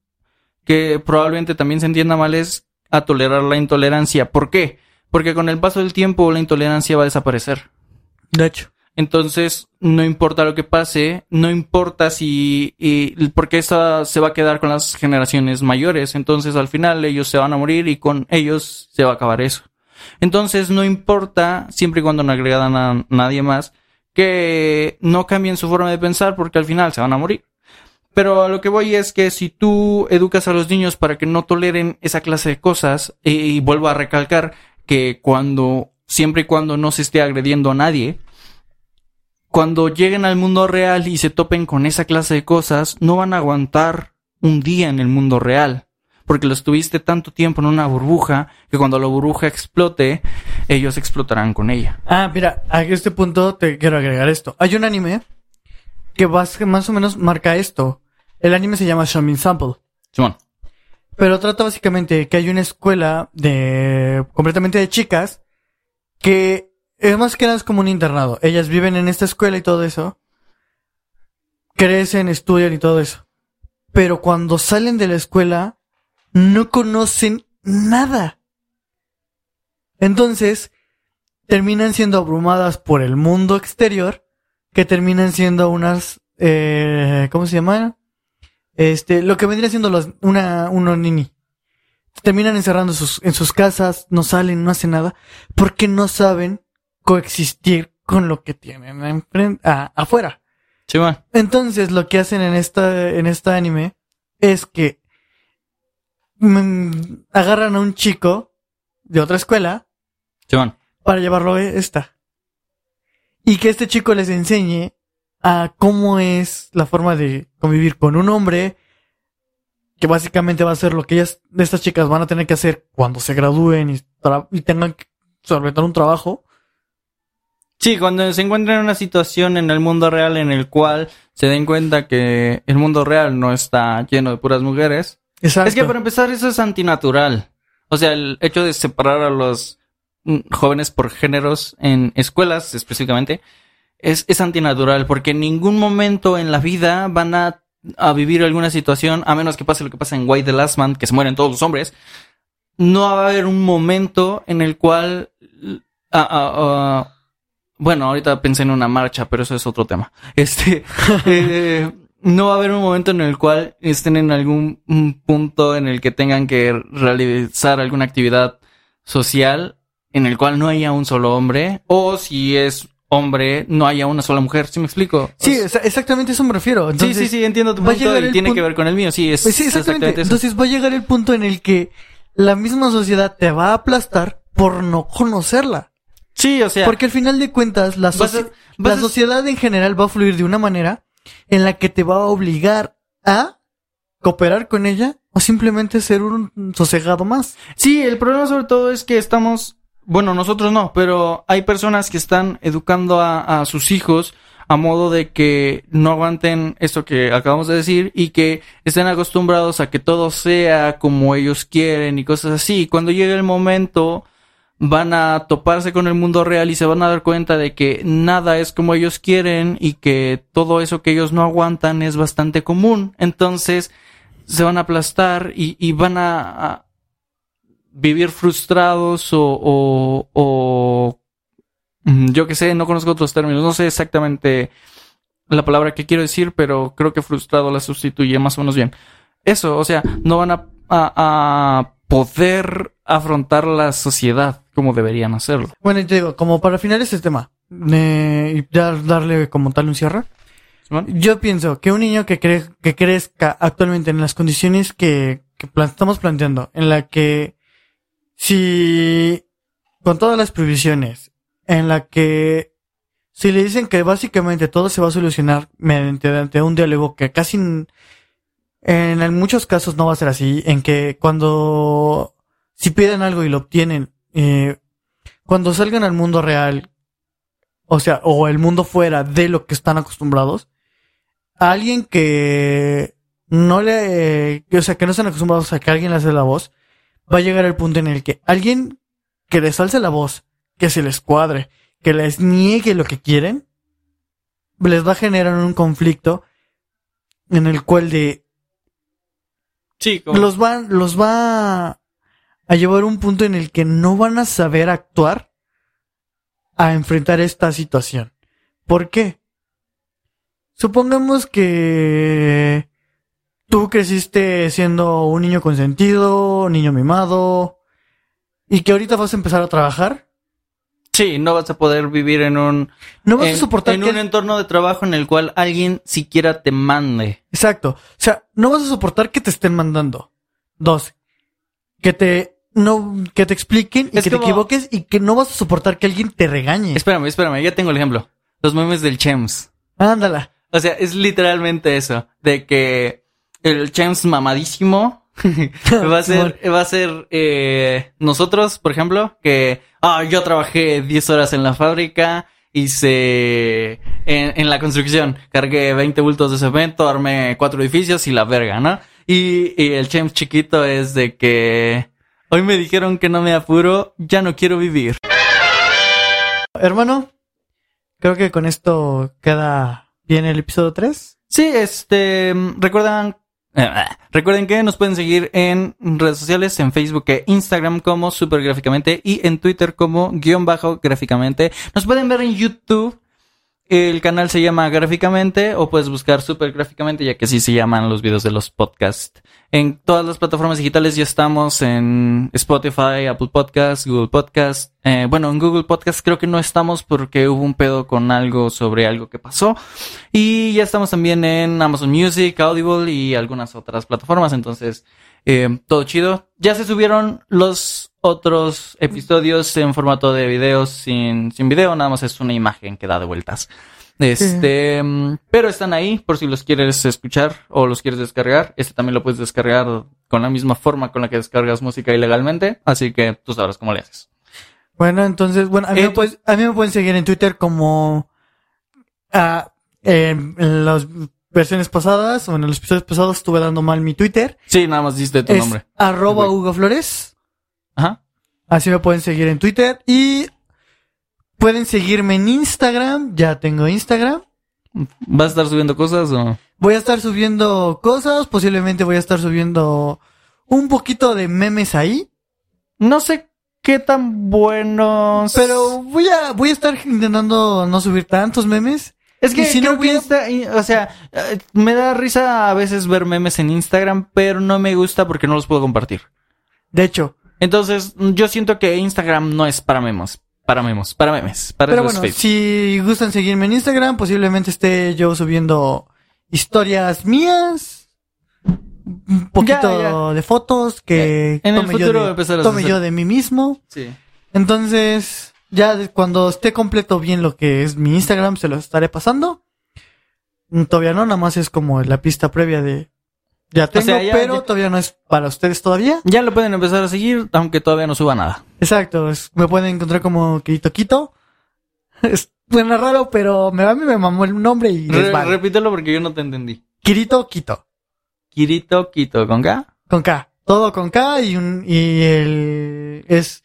que probablemente también se entienda mal es a tolerar la intolerancia. ¿Por qué? Porque con el paso del tiempo la intolerancia va a desaparecer. De hecho. Entonces, no importa lo que pase, no importa si, y, porque esa se va a quedar con las generaciones mayores. Entonces, al final, ellos se van a morir y con ellos se va a acabar eso. Entonces, no importa, siempre y cuando no agregan a nadie más, que no cambien su forma de pensar porque al final se van a morir. Pero a lo que voy es que si tú educas a los niños para que no toleren esa clase de cosas, y, y vuelvo a recalcar que cuando, siempre y cuando no se esté agrediendo a nadie, cuando lleguen al mundo real y se topen con esa clase de cosas, no van a aguantar un día en el mundo real. Porque los tuviste tanto tiempo en una burbuja que cuando la burbuja explote, ellos explotarán con ella. Ah, mira, a este punto te quiero agregar esto. Hay un anime que más o menos marca esto. El anime se llama Shamin Sample. Simón. Pero trata básicamente que hay una escuela de completamente de chicas que es más que nada como un internado. Ellas viven en esta escuela y todo eso. Crecen, estudian y todo eso. Pero cuando salen de la escuela no conocen nada. Entonces terminan siendo abrumadas por el mundo exterior que terminan siendo unas eh, ¿cómo se llaman? Este, lo que vendría siendo los, una, unos nini. Terminan encerrando sus, en sus casas, no salen, no hacen nada, porque no saben coexistir con lo que tienen a- afuera. Entonces, lo que hacen en esta, en esta anime es que mm, agarran a un chico de otra escuela para llevarlo a esta. Y que este chico les enseñe a cómo es la forma de convivir con un hombre, que básicamente va a ser lo que ellas, estas chicas van a tener que hacer cuando se gradúen y, y tengan que solventar un trabajo. Sí, cuando se encuentran en una situación en el mundo real en el cual se den cuenta que el mundo real no está lleno de puras mujeres. Exacto. Es que para empezar eso es antinatural. O sea, el hecho de separar a los mm, jóvenes por géneros en escuelas específicamente es, es antinatural porque en ningún momento en la vida van a, a vivir alguna situación, a menos que pase lo que pasa en White the Last Man, que se mueren todos los hombres, no va a haber un momento en el cual... ah, ah, ah, bueno, ahorita pensé en una marcha, pero eso es otro tema. Este, eh, no va a haber un momento en el cual estén en algún mm, punto en el que tengan que realizar alguna actividad social en el cual no haya un solo hombre, o si es hombre, no haya una sola mujer. ¿Sí me explico? Sí, O sea, exa- exactamente eso me refiero. sí, Entonces, sí, sí, entiendo tu punto y tiene punto- que ver con el mío. Sí, es Pues sí, exactamente. eso. Entonces va a llegar el punto en el que la misma sociedad te va a aplastar por no conocerla. Sí, o sea, Porque al final de cuentas, la, a- la a- sociedad en general va a fluir de una manera en la que te va a obligar a cooperar con ella o simplemente ser un sosegado más. Sí, el problema sobre todo es que estamos, bueno, nosotros no, pero hay personas que están educando a, a sus hijos a modo de que no aguanten esto que acabamos de decir y que estén acostumbrados a que todo sea como ellos quieren y cosas así. Cuando llegue el momento van a toparse con el mundo real y se van a dar cuenta de que nada es como ellos quieren y que todo eso que ellos no aguantan es bastante común. Entonces se van a aplastar y, y van a, vivir frustrados o, o, o mm, yo que sé, no conozco otros términos, no sé exactamente la palabra que quiero decir, pero creo que frustrado la sustituye más o menos bien. Eso, o sea, no van a, a poder afrontar la sociedad como deberían hacerlo. Bueno, y te digo, como para finalizar este tema, eh, ya darle como tal un cierre, yo pienso que un niño que, cre- que crezca actualmente en las condiciones que, que plan- estamos planteando, en la que si con todas las previsiones, en la que si le dicen que básicamente todo se va a solucionar mediante un diálogo que casi en, en muchos casos no va a ser así, en que cuando si piden algo y lo obtienen, eh, cuando salgan al mundo real, o sea, o el mundo fuera de lo que están acostumbrados, a alguien que no le, o sea, que no están acostumbrados a que alguien le hace la voz, va a llegar el punto en el que alguien que les alce la voz, que se les cuadre, que les niegue lo que quieren, les va a generar un conflicto en el cual de sí, los va los va a llevar un punto en el que no van a saber actuar a enfrentar esta situación. ¿Por qué? Supongamos que tú creciste siendo un niño consentido, niño mimado, y que ahorita vas a empezar a trabajar. Sí, no vas a poder vivir en un no vas a soportar en un entorno de trabajo en el cual alguien siquiera te mande. Exacto. O sea, no vas a soportar que te estén mandando. Dos, que te no que te expliquen y que te equivoques y que no vas a soportar que alguien te regañe. Espérame, espérame, ya tengo el ejemplo. Los memes del Chems. Ándala. O sea, es literalmente eso, de que el Chems mamadísimo va a ser, va a ser eh, nosotros, por ejemplo, que ah, yo trabajé 10 horas en la fábrica, hice en, en la construcción, cargué 20 bultos de cemento, armé cuatro edificios y la verga, ¿no? Y, y el Chems chiquito es de que hoy me dijeron que no me apuro, ya no quiero vivir. Hermano, creo que con esto queda bien el episodio 3. Sí, este, recuerdan Recuerden que nos pueden seguir en redes sociales, en Facebook e Instagram como Supergráficamente y en Twitter como guion bajo gráficamente. Nos pueden ver en YouTube. El canal se llama Gráficamente o puedes buscar Supergráficamente ya que así se llaman los videos de los podcasts. En todas las plataformas digitales ya estamos en Spotify, Apple Podcasts, Google Podcasts. Eh, bueno, en Google Podcasts creo que no estamos porque hubo un pedo con algo sobre algo que pasó. Y ya estamos también en Amazon Music, Audible y algunas otras plataformas. Entonces, eh, todo chido. Ya se subieron los otros episodios en formato de videos sin, sin video. Nada más es una imagen que da de vueltas. Este, pero están ahí por si los quieres escuchar o los quieres descargar. Este también lo puedes descargar con la misma forma con la que descargas música ilegalmente. Así que tú sabrás cómo le haces. Bueno, entonces, bueno, a mí, me, pueden seguir en Twitter como ah, en las versiones pasadas o en los episodios pasados estuve dando mal mi Twitter. Sí, nada más diste tu nombre. Arroba Hugo Flores. Ajá. Así me pueden seguir en Twitter. Y Pueden seguirme en Instagram, ya tengo Instagram. ¿Vas a estar subiendo cosas o...? Voy a estar subiendo cosas, posiblemente voy a estar subiendo un poquito de memes ahí. No sé qué tan buenos... Pero voy a, voy a estar intentando no subir tantos memes. Es que si no a... o sea, eh, me da risa a veces ver memes en Instagram, pero no me gusta porque no los puedo compartir. De hecho. Entonces, yo siento que Instagram no es para memes. Para memes, para memes, para Pero bueno, si gustan seguirme en Instagram, posiblemente esté yo subiendo historias mías, un poquito de fotos que en tome, el futuro yo, de, tome yo de mí mismo. Sí. Entonces, ya cuando esté completo bien lo que es mi Instagram, se lo estaré pasando. Todavía no, nada más es como la pista previa de ya tengo, pero todavía no es para ustedes todavía. Ya lo pueden empezar a seguir, aunque todavía no suba nada. Exacto, me pueden encontrar como Kirito Quito. Es, suena raro, pero me, a mí me mamó el nombre y Repítelo porque yo no te entendí. Kirito Quito. Kirito Quito, ¿con K? Con K. Todo con K y un, y el, es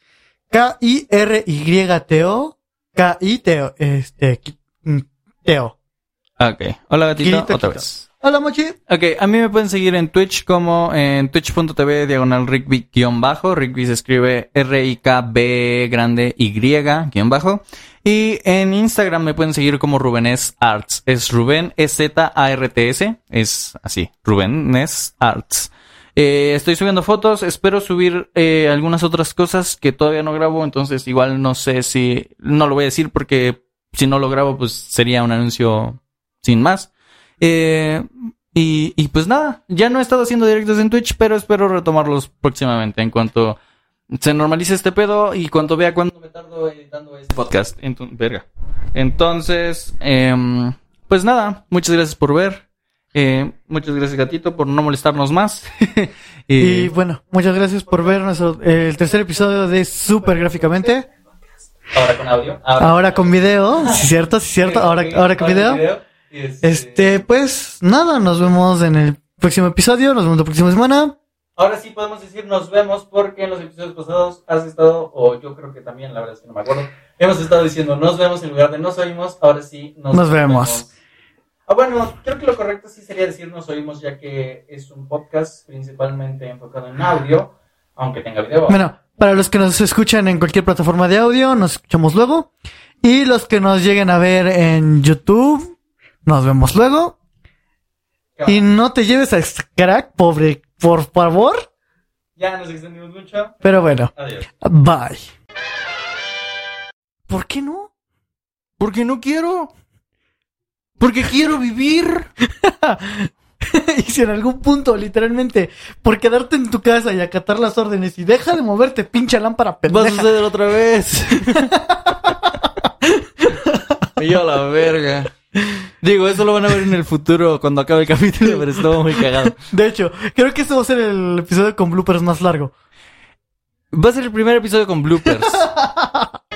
K-I-R-Y-T-O. K-I-T-O, este, T-O. Ok. Hola gatito, otra vez. Hola, Mochi. Ok, a mí me pueden seguir en Twitch como en twitch.tv diagonal Rigby-bajo. Rigby se escribe R-I-K-B grande Y-bajo. Y en Instagram me pueden seguir como Rubenes Arts. Es Ruben E-Z-A-R-T-S. Es así, Rubenes Arts. Eh, estoy subiendo fotos, espero subir eh, algunas otras cosas que todavía no grabo, entonces igual no sé si, no lo voy a decir porque si no lo grabo pues sería un anuncio sin más. Eh, y, pues nada, ya no he estado haciendo directos en Twitch, pero espero retomarlos próximamente en cuanto se normalice este pedo y cuando vea cuándo me ando editando este podcast. Entonces, verga. Entonces, em, pues nada, muchas gracias por ver. Eh, muchas gracias, gatito, por no molestarnos más. Y bueno, muchas gracias por ver nuestro, eh, el tercer episodio de Super Gráficamente. ahora con audio. Ahora con video, sí cierto, sí cierto, ahora, ahora con video. Este, pues nada, nos vemos en el próximo episodio, nos vemos la próxima semana. Ahora sí podemos decir nos vemos porque en los episodios pasados has estado, o yo creo que también, la verdad es que no me acuerdo, hemos estado diciendo nos vemos en lugar de nos oímos, ahora sí nos, Nos vemos. Ah, bueno, creo que lo correcto sí sería decir nos oímos ya que es un podcast principalmente enfocado en audio, aunque tenga video. Bueno, para los que nos escuchan en cualquier plataforma de audio, nos escuchamos luego. Y los que nos lleguen a ver en YouTube, nos vemos luego. Y no te lleves a este crack, pobre, por favor. Ya nos extendimos mucho. Pero bueno, Adiós. bye. ¿Por qué no? Porque no quiero. Porque quiero vivir. y si en algún punto, literalmente, por quedarte en tu casa y acatar las órdenes y deja de moverte, pinche lámpara Va a pendeja. suceder otra vez. y yo la verga. Digo, eso lo van a ver en el futuro cuando acabe el capítulo, pero estuvo muy cagado. De hecho, creo que este va a ser el episodio con bloopers más largo. Va a ser el primer episodio con bloopers.